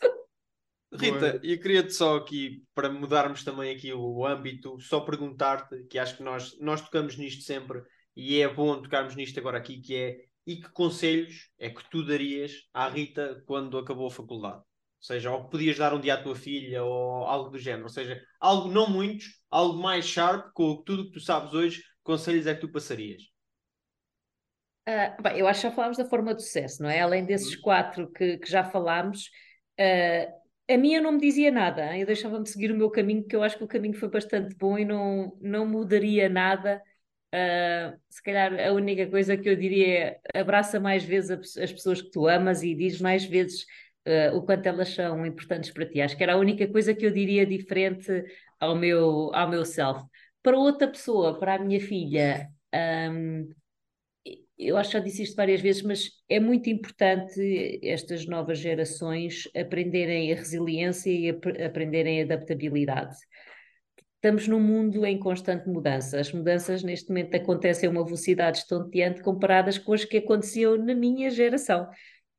Rita, e queria-te só aqui, para mudarmos também aqui o âmbito, só perguntar-te, que acho que nós, nós tocamos nisto sempre, e é bom tocarmos nisto agora aqui, que é e que conselhos é que tu darias à Rita quando acabou a faculdade? Ou seja, ou que podias dar um dia à tua filha, ou algo do género. Ou seja, algo não muitos, algo mais sharp, com tudo o que tu sabes hoje, conselhos é que tu passarias? Uh, bem, eu acho que já falámos da forma de sucesso, não é? Além desses uhum. quatro que, que já falámos, uh, a minha não me dizia nada, eu deixava-me seguir o meu caminho, porque eu acho que o caminho foi bastante bom e não, não mudaria nada Uh, se calhar a única coisa que eu diria é abraça mais vezes as pessoas que tu amas e diz mais vezes uh, o quanto elas são importantes para ti. Acho que era a única coisa que eu diria diferente ao meu, ao meu self. Para outra pessoa, para a minha filha, um, eu acho que já disse isto várias vezes, mas é muito importante estas novas gerações aprenderem a resiliência e ap aprenderem a adaptabilidade estamos num mundo em constante mudança. As mudanças neste momento acontecem a uma velocidade estonteante comparadas com as que aconteciam na minha geração.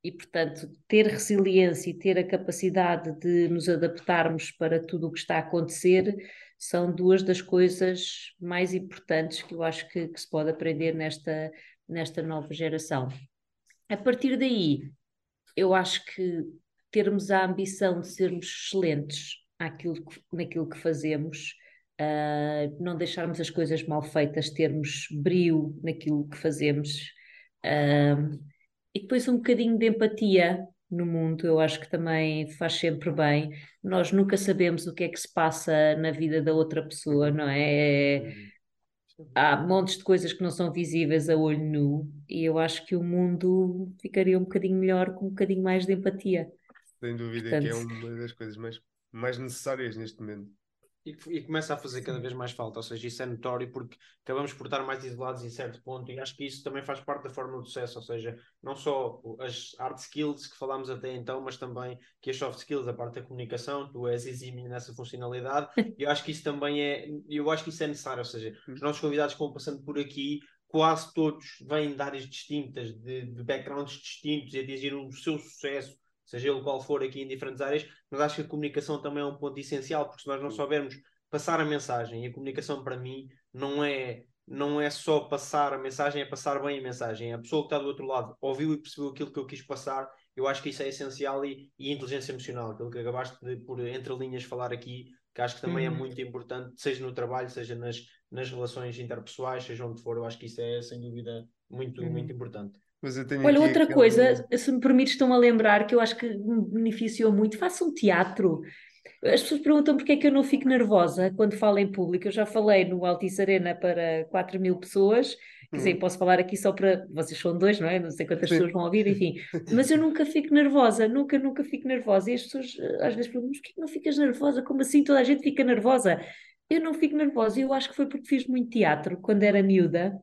E, portanto, ter resiliência e ter a capacidade de nos adaptarmos para tudo o que está a acontecer são duas das coisas mais importantes que eu acho que, que se pode aprender nesta, nesta nova geração. A partir daí, eu acho que termos a ambição de sermos excelentes naquilo que, naquilo que fazemos uh, não deixarmos as coisas mal feitas, termos brio naquilo que fazemos uh, e depois um bocadinho de empatia no mundo, eu acho que também faz sempre bem. Nós nunca sabemos o que é que se passa na vida da outra pessoa, não é? Há montes de coisas que não são visíveis a olho nu e eu acho que o mundo ficaria um bocadinho melhor com um bocadinho mais de empatia. Sem dúvida Portanto, que é uma das coisas mais, mais necessárias neste momento e, e, começa a fazer cada vez mais falta, ou seja, isso é notório porque acabamos por estar mais isolados em certo ponto e acho que isso também faz parte da forma de sucesso, ou seja, não só as hard skills que falámos até então, mas também que as soft skills, a parte da comunicação, tu és exímio nessa funcionalidade e eu acho que isso também é, eu acho que isso é necessário, ou seja, os nossos convidados que vão passando por aqui quase todos vêm de áreas distintas, de, de backgrounds distintos e atingiram o seu sucesso seja ele qual for aqui em diferentes áreas, mas acho que a comunicação também é um ponto essencial, porque se nós não soubermos passar a mensagem, e a comunicação para mim não é não é só passar a mensagem, é passar bem a mensagem. A pessoa que está do outro lado ouviu e percebeu aquilo que eu quis passar, eu acho que isso é essencial e, e inteligência emocional, aquilo que acabaste de, por entre linhas, falar aqui, que acho que também é uhum. é muito importante, seja no trabalho, seja nas, nas relações interpessoais, seja onde for, eu acho que isso é sem dúvida muito, uhum. muito importante. Olha, outra aquele... coisa, se me permites, estão a lembrar que eu acho que me beneficiou muito, faça um teatro. As pessoas perguntam porque é que eu não fico nervosa quando falo em público. Eu já falei no Altice Arena para 4 mil pessoas, quer dizer, hum. posso falar aqui só para. Vocês são dois, não é? Não sei quantas Sim. pessoas vão ouvir, enfim. Mas eu nunca fico nervosa, nunca, nunca fico nervosa. E as pessoas às vezes perguntam: mas porquê que não ficas nervosa? Como assim toda a gente fica nervosa? Eu não fico nervosa, e eu acho que foi porque fiz muito teatro quando era miúda.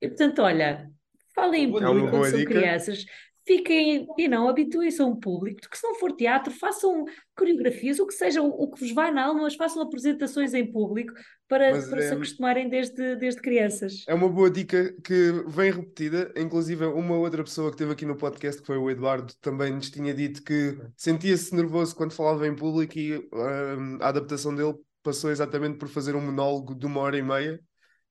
E, portanto, olha, Falem em é público quando são crianças. fiquem e não habituem-se a um público, porque se não for teatro, façam coreografias, o que seja, o, o que vos vai na alma, mas façam apresentações em público para, para é, se acostumarem desde, desde crianças. É uma boa dica que vem repetida, inclusive uma outra pessoa que esteve aqui no podcast, que foi o Eduardo, também nos tinha dito que sentia-se nervoso quando falava em público e uh, a adaptação dele passou exatamente por fazer um monólogo de uma hora e meia,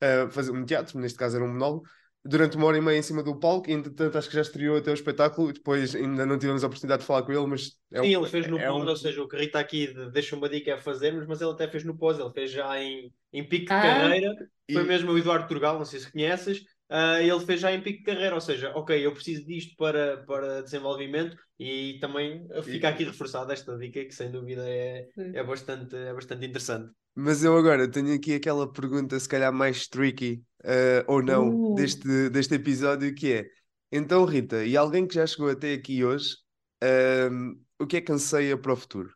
uh, fazer um teatro, neste caso era um monólogo, durante uma hora e meia em cima do palco, e entretanto acho que já estreou até o espetáculo, depois ainda não tivemos a oportunidade de falar com ele, mas... É Sim, um, ele fez no é pós, um... ou seja, o que Rita aqui deixa uma dica a fazermos, mas ele até fez no pós, ele fez já em, em pico de ah, carreira, e... foi mesmo o Eduardo Turgal, não sei se conheces, uh, ele fez já em pico de carreira, ou seja, ok, eu preciso disto para, para desenvolvimento, e também fica aqui reforçada esta dica que sem dúvida é, é, bastante, é bastante interessante. Mas eu agora tenho aqui aquela pergunta, se calhar mais tricky uh, ou não, uh. deste, deste episódio, que é: então, Rita, e alguém que já chegou até aqui hoje, uh, o que é que anseia para o futuro?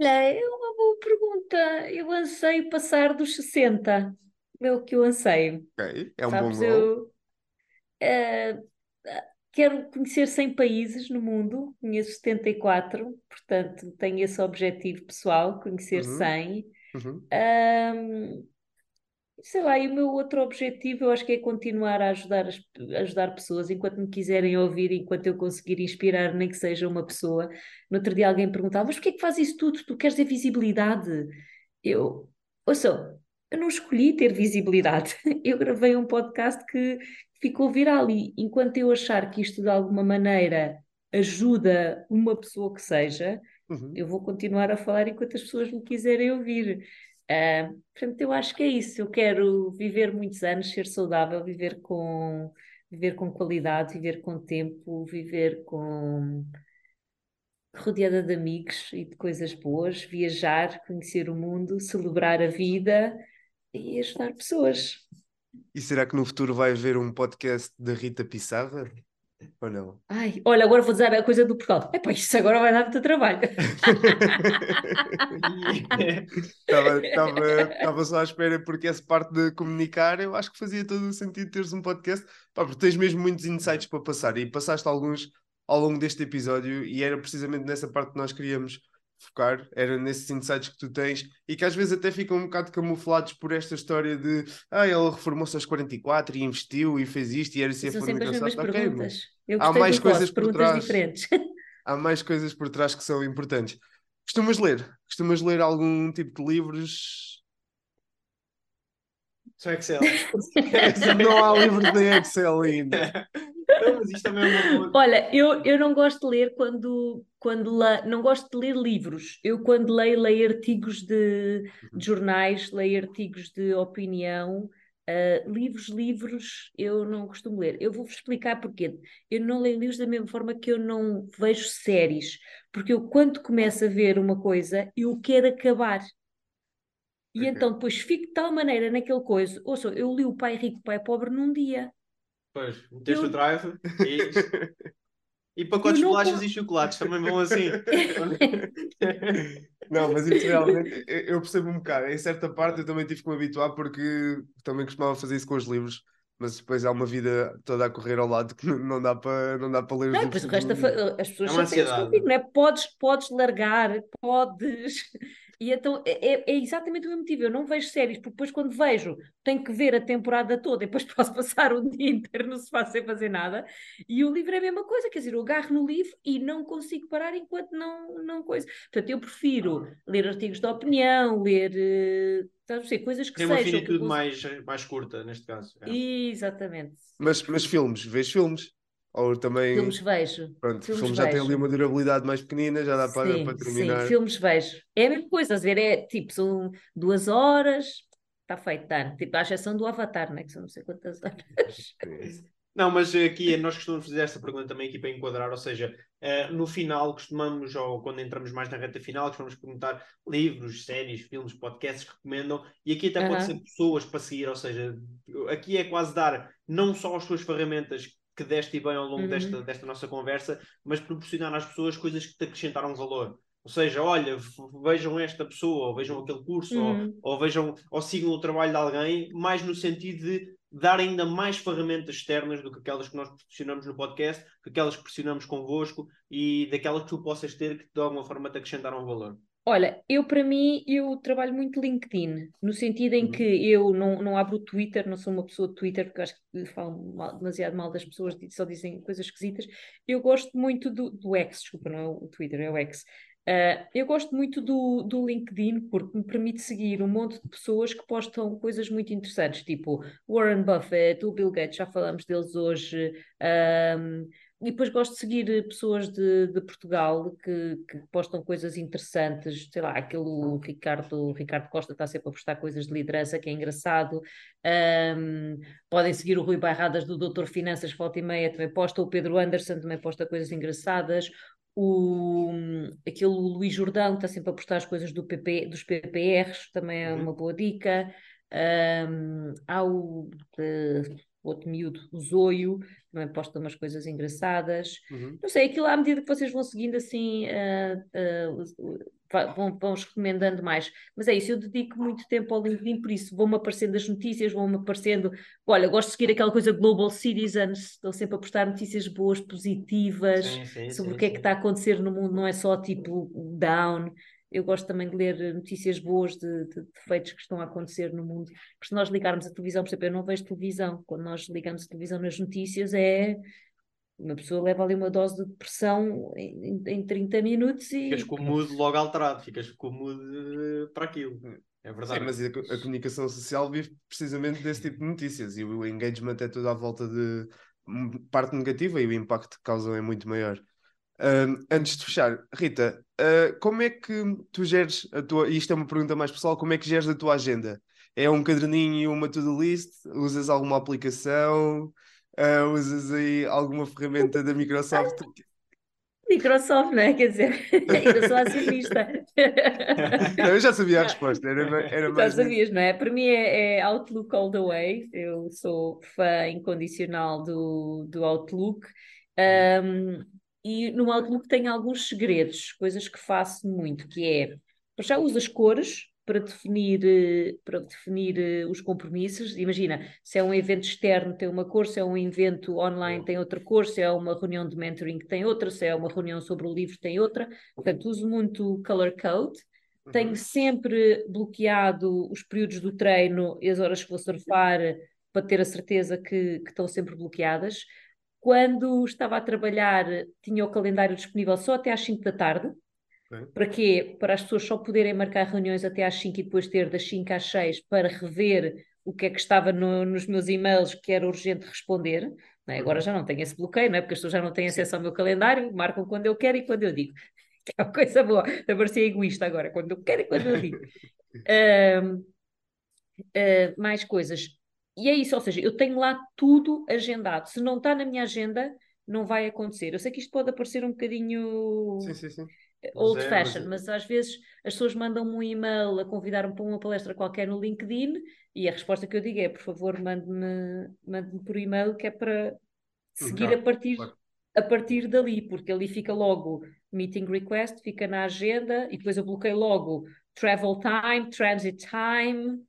Olha, é uma boa pergunta. Eu anseio passar dos 60. É o que eu anseio. Ok, é um Sabes, bom. Eu, uh, Quero conhecer 100 países no mundo, conheço 74, portanto tenho esse objetivo pessoal, conhecer uhum. 100. Uhum. Um, sei lá, e o meu outro objetivo eu acho que é continuar a ajudar, ajudar pessoas enquanto me quiserem ouvir, enquanto eu conseguir inspirar, nem que seja uma pessoa. No outro dia alguém perguntava, mas porquê é que faz isso tudo? Tu queres ter visibilidade? Eu, ouça, eu não escolhi ter visibilidade. Eu gravei um podcast que ficou viral e enquanto eu achar que isto de alguma maneira ajuda uma pessoa que seja, uhum. eu vou continuar a falar enquanto as pessoas me quiserem ouvir. Uh, portanto, eu acho que é isso. Eu quero viver muitos anos, ser saudável, viver com, viver com qualidade, viver com tempo, viver com rodeada de amigos e de coisas boas, viajar, conhecer o mundo, celebrar a vida e ajudar pessoas. E será que no futuro vai haver um podcast da Rita Pissarra? Ou não? Ai, olha, agora vou dizer a coisa do Portugal. Epá, isso agora vai dar muito trabalho. Estava só à espera, porque essa parte de comunicar eu acho que fazia todo o sentido teres um podcast, Pá, porque tens mesmo muitos insights para passar e passaste alguns ao longo deste episódio e era precisamente nessa parte que nós queríamos focar, era nesses insights que tu tens e que às vezes até ficam um bocado camuflados por esta história de ah, ele reformou-se aos 44 e investiu e fez isto e era assim a forma que okay, perguntas. Eu há mais coisas por trás. Diferentes. há mais coisas por trás que são importantes. Costumas ler? Costumas ler algum tipo de livros? Só Excel. não há livros em Excel ainda. Não, mas isto também é uma Olha, eu, eu não gosto de ler quando, quando le... não gosto de ler livros. Eu quando leio, leio artigos de, de jornais, leio artigos de opinião. Uh, livros, livros, eu não costumo ler. Eu vou-vos explicar porquê. Eu não leio livros da mesma forma que eu não vejo séries. Porque eu, quando começo a ver uma coisa, eu quero acabar. E okay. então depois fico de tal maneira naquele coisa. Ouça, eu li o Pai Rico, Pai Pobre num dia. Pois, meteste eu... o drive e, e pacotes de bolachas e chocolates também vão assim. não, mas isso realmente eu percebo um bocado. Em certa parte eu também tive que me habituar porque também costumava fazer isso com os livros mas depois há uma vida toda a correr ao lado que não dá para não dá para ler os não. Depois o resto as pessoas é já têm contigo, não é? Podes, podes largar, podes e então é, é, é, exatamente o mesmo motivo. Eu não vejo séries, porque depois, quando vejo, tenho que ver a temporada toda e depois posso passar o dia inteiro no sofá sem fazer nada. E o livro é a mesma coisa, quer dizer, eu agarro no livro e não consigo parar enquanto não, não coisa. Portanto, eu prefiro ler artigos de opinião, ler. Uh, sei, coisas que Tem sejam. Uma finitude mais, mais curta, neste caso. É. Exatamente. Mas, mas filmes, vês filmes? Ou também. Filmes vejo. Pronto, filmes, filmes já vejo. têm ali uma durabilidade mais pequenina, já dá para, sim, para terminar. Sim, filmes vejo. É a mesma coisa, a ver, é tipo, são duas horas, está feito, dá. Tipo, à exceção do Avatar, né? que são não sei quantas horas. Não, mas aqui nós costumamos fazer esta pergunta também aqui para enquadrar, ou seja, uh, no final costumamos, ou quando entramos mais na reta final, costumamos perguntar livros, séries, filmes, podcasts que recomendam, e aqui até uh -huh. pode ser pessoas para seguir, ou seja, aqui é quase dar não só as suas ferramentas que deste bem ao longo uhum. desta, desta nossa conversa, mas proporcionar às pessoas coisas que te acrescentaram valor. Ou seja, olha, vejam esta pessoa, ou vejam aquele curso, uhum. ou, ou, vejam, ou sigam o trabalho de alguém, mais no sentido de dar ainda mais ferramentas externas do que aquelas que nós proporcionamos no podcast, que aquelas que pressionamos convosco e daquelas que tu possas ter que de alguma forma te acrescentaram valor? Olha, eu para mim, eu trabalho muito LinkedIn, no sentido em Uhum. que eu não, não abro o Twitter, não sou uma pessoa de Twitter, porque acho que falam mal- demasiado mal das pessoas, só dizem coisas esquisitas. Eu gosto muito do, do X, desculpa, não é o Twitter, é o X. Ah, eu gosto muito do, do LinkedIn porque me permite seguir um monte de pessoas que postam coisas muito interessantes, tipo Warren Buffett, o Bill Gates, já falamos deles hoje. ahm, e depois gosto de seguir pessoas de, de Portugal que, que postam coisas interessantes, sei lá, aquele Ricardo, Ricardo Costa está sempre a postar coisas de liderança que é engraçado. Ahm, podem seguir o Rui Bairradas do Doutor Finanças, volta e meia também posta, o Pedro Anderson também posta coisas engraçadas. O, aquele Luís Jordão está sempre a postar as coisas do PP, dos PPRs, também é Uhum. uma boa dica. Ahm, há o eh, outro miúdo, o Zoio, também posta umas coisas engraçadas. Uhum. Não sei, aquilo à medida que vocês vão seguindo assim, ah, va- vão, vão-os recomendando mais. Mas é isso, eu dedico muito tempo ao LinkedIn, por isso vão-me aparecendo as notícias, vão-me aparecendo. Olha, gosto de seguir aquela coisa Global Citizens, estão sempre a postar notícias boas, positivas, Sim, sim, sobre sim, o que é que está a acontecer no mundo, não é só tipo down. Eu gosto também de ler notícias boas de, de, de feitos que estão a acontecer no mundo. Porque se nós ligarmos a televisão, por exemplo, eu não vejo televisão. Quando nós ligamos a televisão nas notícias, é uma pessoa leva ali uma dose de depressão em, em 30 minutos e Ficas com o mood logo alterado, ficas com o mood eh, para aquilo. É Sim, verdade. mas a, a comunicação social vive precisamente desse tipo de notícias e o engagement é tudo à volta de hum, parte negativa e o impacto que causam é muito maior. Ahm, antes de fechar, Rita, ah, como é que tu geres a tua, e isto é uma pergunta mais pessoal, como é que geres a tua agenda? É um caderninho e uma to-do list? Usas alguma aplicação? Ah, usas aí alguma ferramenta da Microsoft? Microsoft, não é? Quer dizer, ainda sou acionista. Eu já sabia a resposta, era, era Já mais sabias, não é? Para mim é, é Outlook all the way. Eu sou fã incondicional do, do Outlook. Um, e no Outlook tem alguns segredos, coisas que faço muito, que é, já uso as cores para definir, eh, para definir eh, os compromissos. Imagina, se é um evento externo tem uma cor, se é um evento online tem outra cor, se é uma reunião de mentoring tem outra, se é uma reunião sobre o livro tem outra. Portanto, uso muito o color code. Tenho sempre bloqueado os períodos do treino e as horas que vou surfar para ter a certeza que, que estão sempre bloqueadas. Quando estava a trabalhar, tinha o calendário disponível só até às 5 da tarde. Para quê? Para as pessoas só poderem marcar reuniões até às 5 e depois ter das 5 às 6 para rever o que é que estava no- nos meus e-mails que era urgente responder. é? Agora já não tenho esse bloqueio, não é? Porque as pessoas já não têm acesso ao meu calendário, marcam quando eu quero e quando eu digo. Que é uma coisa boa. Eu parecia egoísta agora, quando eu quero e quando eu digo. Ahm, ah, mais coisas. E é isso, ou seja, eu tenho lá tudo agendado. Se não está na minha agenda, não vai acontecer. Eu sei que isto pode parecer um bocadinho Sim, sim, sim. old é, fashion, mas mas às vezes as pessoas mandam-me um e-mail a convidar-me para uma palestra qualquer no LinkedIn e a resposta que eu digo é, por favor, mande-me mande por e-mail que é para seguir Claro, a partir claro. a partir dali, porque ali fica logo meeting request, fica na agenda e depois eu bloqueio logo travel time, transit time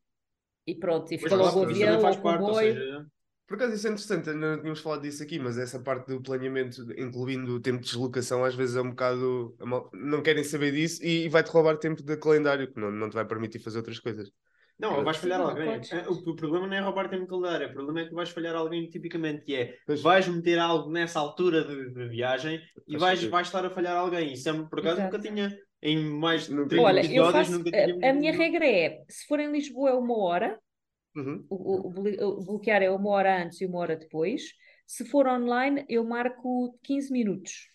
e pronto, e claro, logo o avião ou faz o parte, comboio. seja, Por acaso isso é interessante, ainda não tínhamos falado disso aqui, mas essa parte do planeamento, incluindo o tempo de deslocação, às vezes é um bocado. mal- Não querem saber disso e vai-te roubar tempo de calendário, que não, não te vai permitir fazer outras coisas. Não, vais falhar alguém. É, O, problema não é roubar tempo de calendário, o problema é que vais falhar alguém tipicamente, que é Pois. vais meter algo nessa altura de, de viagem e vais, vais estar a falhar alguém. Isso é, por acaso Exato. nunca tinha, em mais de Nunca 30 Olha, eu faço. nunca A, tínhamos. a minha regra é: se for em Lisboa é uma hora, Uhum. o, o- o blo- o bloquear é uma hora antes e uma hora depois. Se for online, eu marco 15 minutos.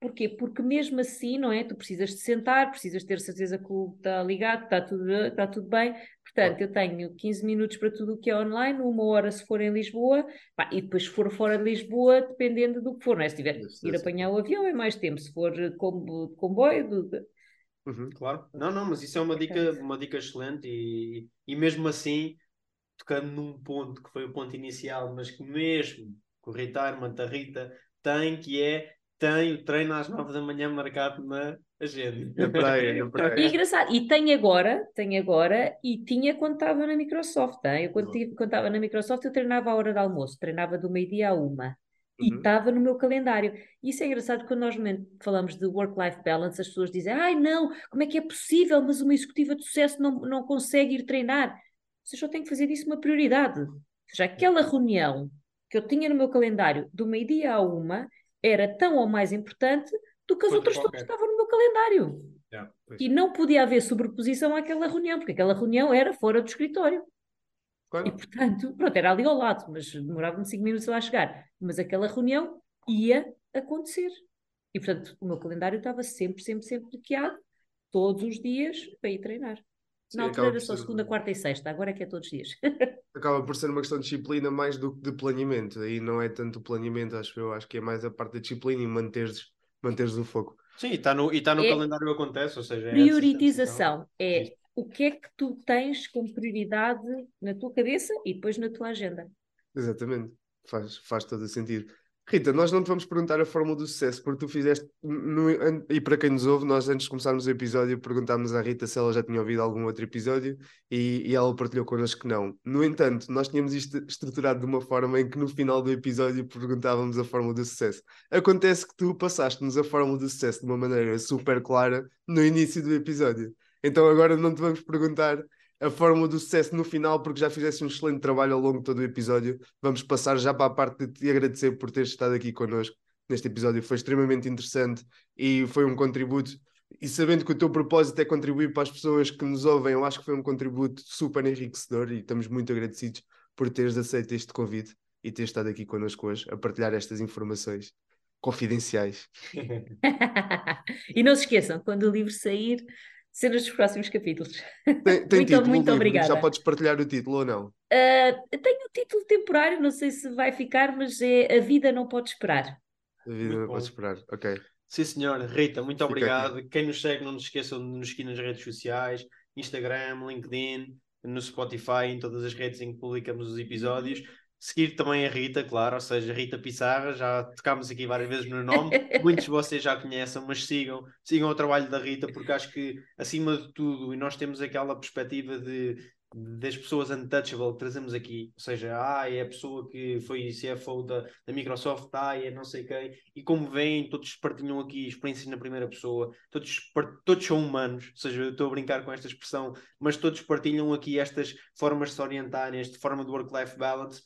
Porquê? Porque mesmo assim, não é? Tu precisas de sentar, precisas ter certeza que o está ligado, está tudo, está tudo bem. Portanto, eu tenho 15 minutos para tudo o que é online, uma hora se for em Lisboa, pá, e depois se for fora de Lisboa, dependendo do que for, não é? Se tiver que ir apanhar o avião é mais tempo, se for comboio, Uhum. Claro. Não, não, mas isso é uma dica, uma dica excelente e, e mesmo assim, tocando num ponto que foi o ponto inicial, mas que mesmo que o retirement, a Rita tem, que é tem o treino às nove da manhã marcado na agenda. Na praia, na praia. E é engraçado, e tenho agora, tenho agora, e tinha quando estava na Microsoft. Hein? Eu quando estava na Microsoft eu treinava à hora de almoço, treinava do meio-dia à uma. E Uhum. estava no meu calendário. E isso é engraçado quando nós falamos de work-life balance, as pessoas dizem, ai não, como é que é possível, mas uma executiva de sucesso não, não consegue ir treinar. Vocês só têm que fazer disso uma prioridade. Ou seja, aquela reunião que eu tinha no meu calendário do meio-dia à uma era tão ou mais importante do que as Quanto outras todas qualquer. que estavam no meu calendário. Yeah. E não podia haver sobreposição àquela reunião, porque aquela reunião era fora do escritório. E, Claro. portanto, pronto, era ali ao lado, mas demorava-me 5 minutos lá a chegar. Mas aquela reunião ia acontecer. E, portanto, o meu calendário estava sempre, sempre, sempre bloqueado, todos os dias, para ir treinar. Sim, Na altura era só ser- segunda, quarta e sexta, agora é que é todos os dias. Acaba por ser uma questão de disciplina mais do que de planeamento. Aí não é tanto o planeamento, acho eu. Acho que é mais a parte da disciplina e manteres, manteres o foco. Sim, e está no, e tá no É- calendário acontece, ou seja, é Prioritização é. O que é que tu tens como prioridade na tua cabeça e depois na tua agenda. Exatamente. Faz, faz todo o sentido. Rita, nós não te vamos perguntar a fórmula do sucesso, porque tu fizeste. no- e para quem nos ouve, nós antes de começarmos o episódio perguntámos à Rita se ela já tinha ouvido algum outro episódio e, e ela partilhou connosco que não. No entanto, nós tínhamos isto estruturado de uma forma em que no final do episódio perguntávamos a fórmula do sucesso. Acontece que tu passaste-nos a fórmula do sucesso de uma maneira super clara no início do episódio. Então agora não te vamos perguntar a fórmula do sucesso no final, porque já fizeste um excelente trabalho ao longo de todo o episódio. Vamos passar já para a parte de te agradecer por teres estado aqui connosco neste episódio. Foi extremamente interessante e foi um contributo. E sabendo que o teu propósito é contribuir para as pessoas que nos ouvem, eu acho que foi um contributo super enriquecedor e estamos muito agradecidos por teres aceito este convite e teres estado aqui connosco hoje a partilhar estas informações confidenciais. e não se esqueçam, quando o livro sair, cenas dos próximos capítulos. Tem, tem Muito- título, o muito obrigada. Já podes partilhar o título ou não? Uh, tenho um título temporário, não sei se vai ficar, mas é A Vida Não Pode Esperar. A vida Muito não bom. pode esperar. Ok. Sim, senhora. Rita, muito Fica obrigado. Quem nos segue, não se esqueçam de nos seguir nas redes sociais, Instagram, LinkedIn, no Spotify, em todas as redes em que publicamos os episódios. Seguir também a Rita, claro, ou seja, Rita Pissarra, já tocámos aqui várias vezes no nome, muitos de vocês já conhecem, mas sigam, sigam o trabalho da Rita, porque acho que, acima de tudo, e nós temos aquela perspectiva de das pessoas untouchable que trazemos aqui, ou seja, ah, é a pessoa que foi CFO da, da Microsoft, ah, é não sei quem, e como veem, todos partilham aqui experiências na primeira pessoa, todos, todos são humanos, ou seja, eu estou a brincar com esta expressão, mas todos partilham aqui estas formas de se orientarem, esta forma de work-life balance,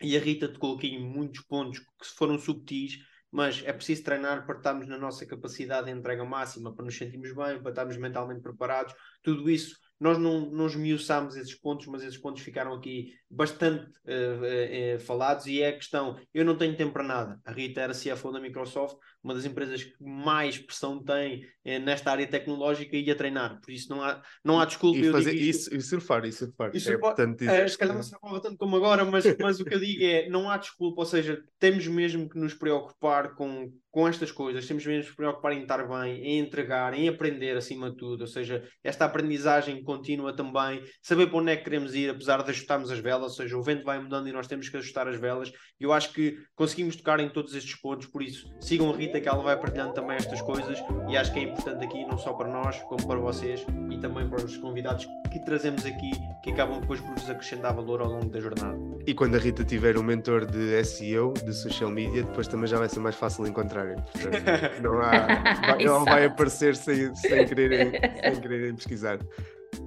e a Rita tocou aqui em muitos pontos que foram subtis, mas é preciso treinar para estarmos na nossa capacidade de entrega máxima, para nos sentirmos bem, para estarmos mentalmente preparados, tudo isso nós não, não esmiuçámos esses pontos, mas esses pontos ficaram aqui bastante eh, eh, falados e é a questão, eu não tenho tempo para nada. A Rita era CFO da Microsoft, uma das empresas que mais pressão tem eh, nesta área tecnológica e a treinar, por isso não há, não há desculpa. E eu fazer digo isto- e surfar, e surfar. Isso é, pode- portanto, isso- se calhar não se aprova tanto como agora, mas, mas o que eu digo é: não há desculpa, ou seja, temos mesmo que nos preocupar com, com estas coisas, temos mesmo que nos preocupar em estar bem, em entregar, em aprender acima de tudo, ou seja, esta aprendizagem contínua também, saber para onde é que queremos ir, apesar de ajustarmos as velas, ou seja, o vento vai mudando e nós temos que ajustar as velas. E eu acho que conseguimos tocar em todos estes pontos, por isso sigam a Rita que ela vai partilhando também estas coisas e acho que é importante aqui, não só para nós, como para vocês e também para os convidados que trazemos aqui, que acabam depois por vos acrescentar valor ao longo da jornada. E quando a Rita tiver um mentor de SEO, de social media, depois também já vai ser mais fácil encontrarem. Portanto, não há, vai, ela vai Exato. aparecer sem, sem, quererem, sem quererem pesquisar.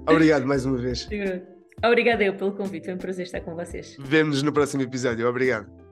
Obrigado mais uma vez. Obrigada eu pelo convite, foi um prazer estar com vocês. Vemo-nos no próximo episódio. Obrigado.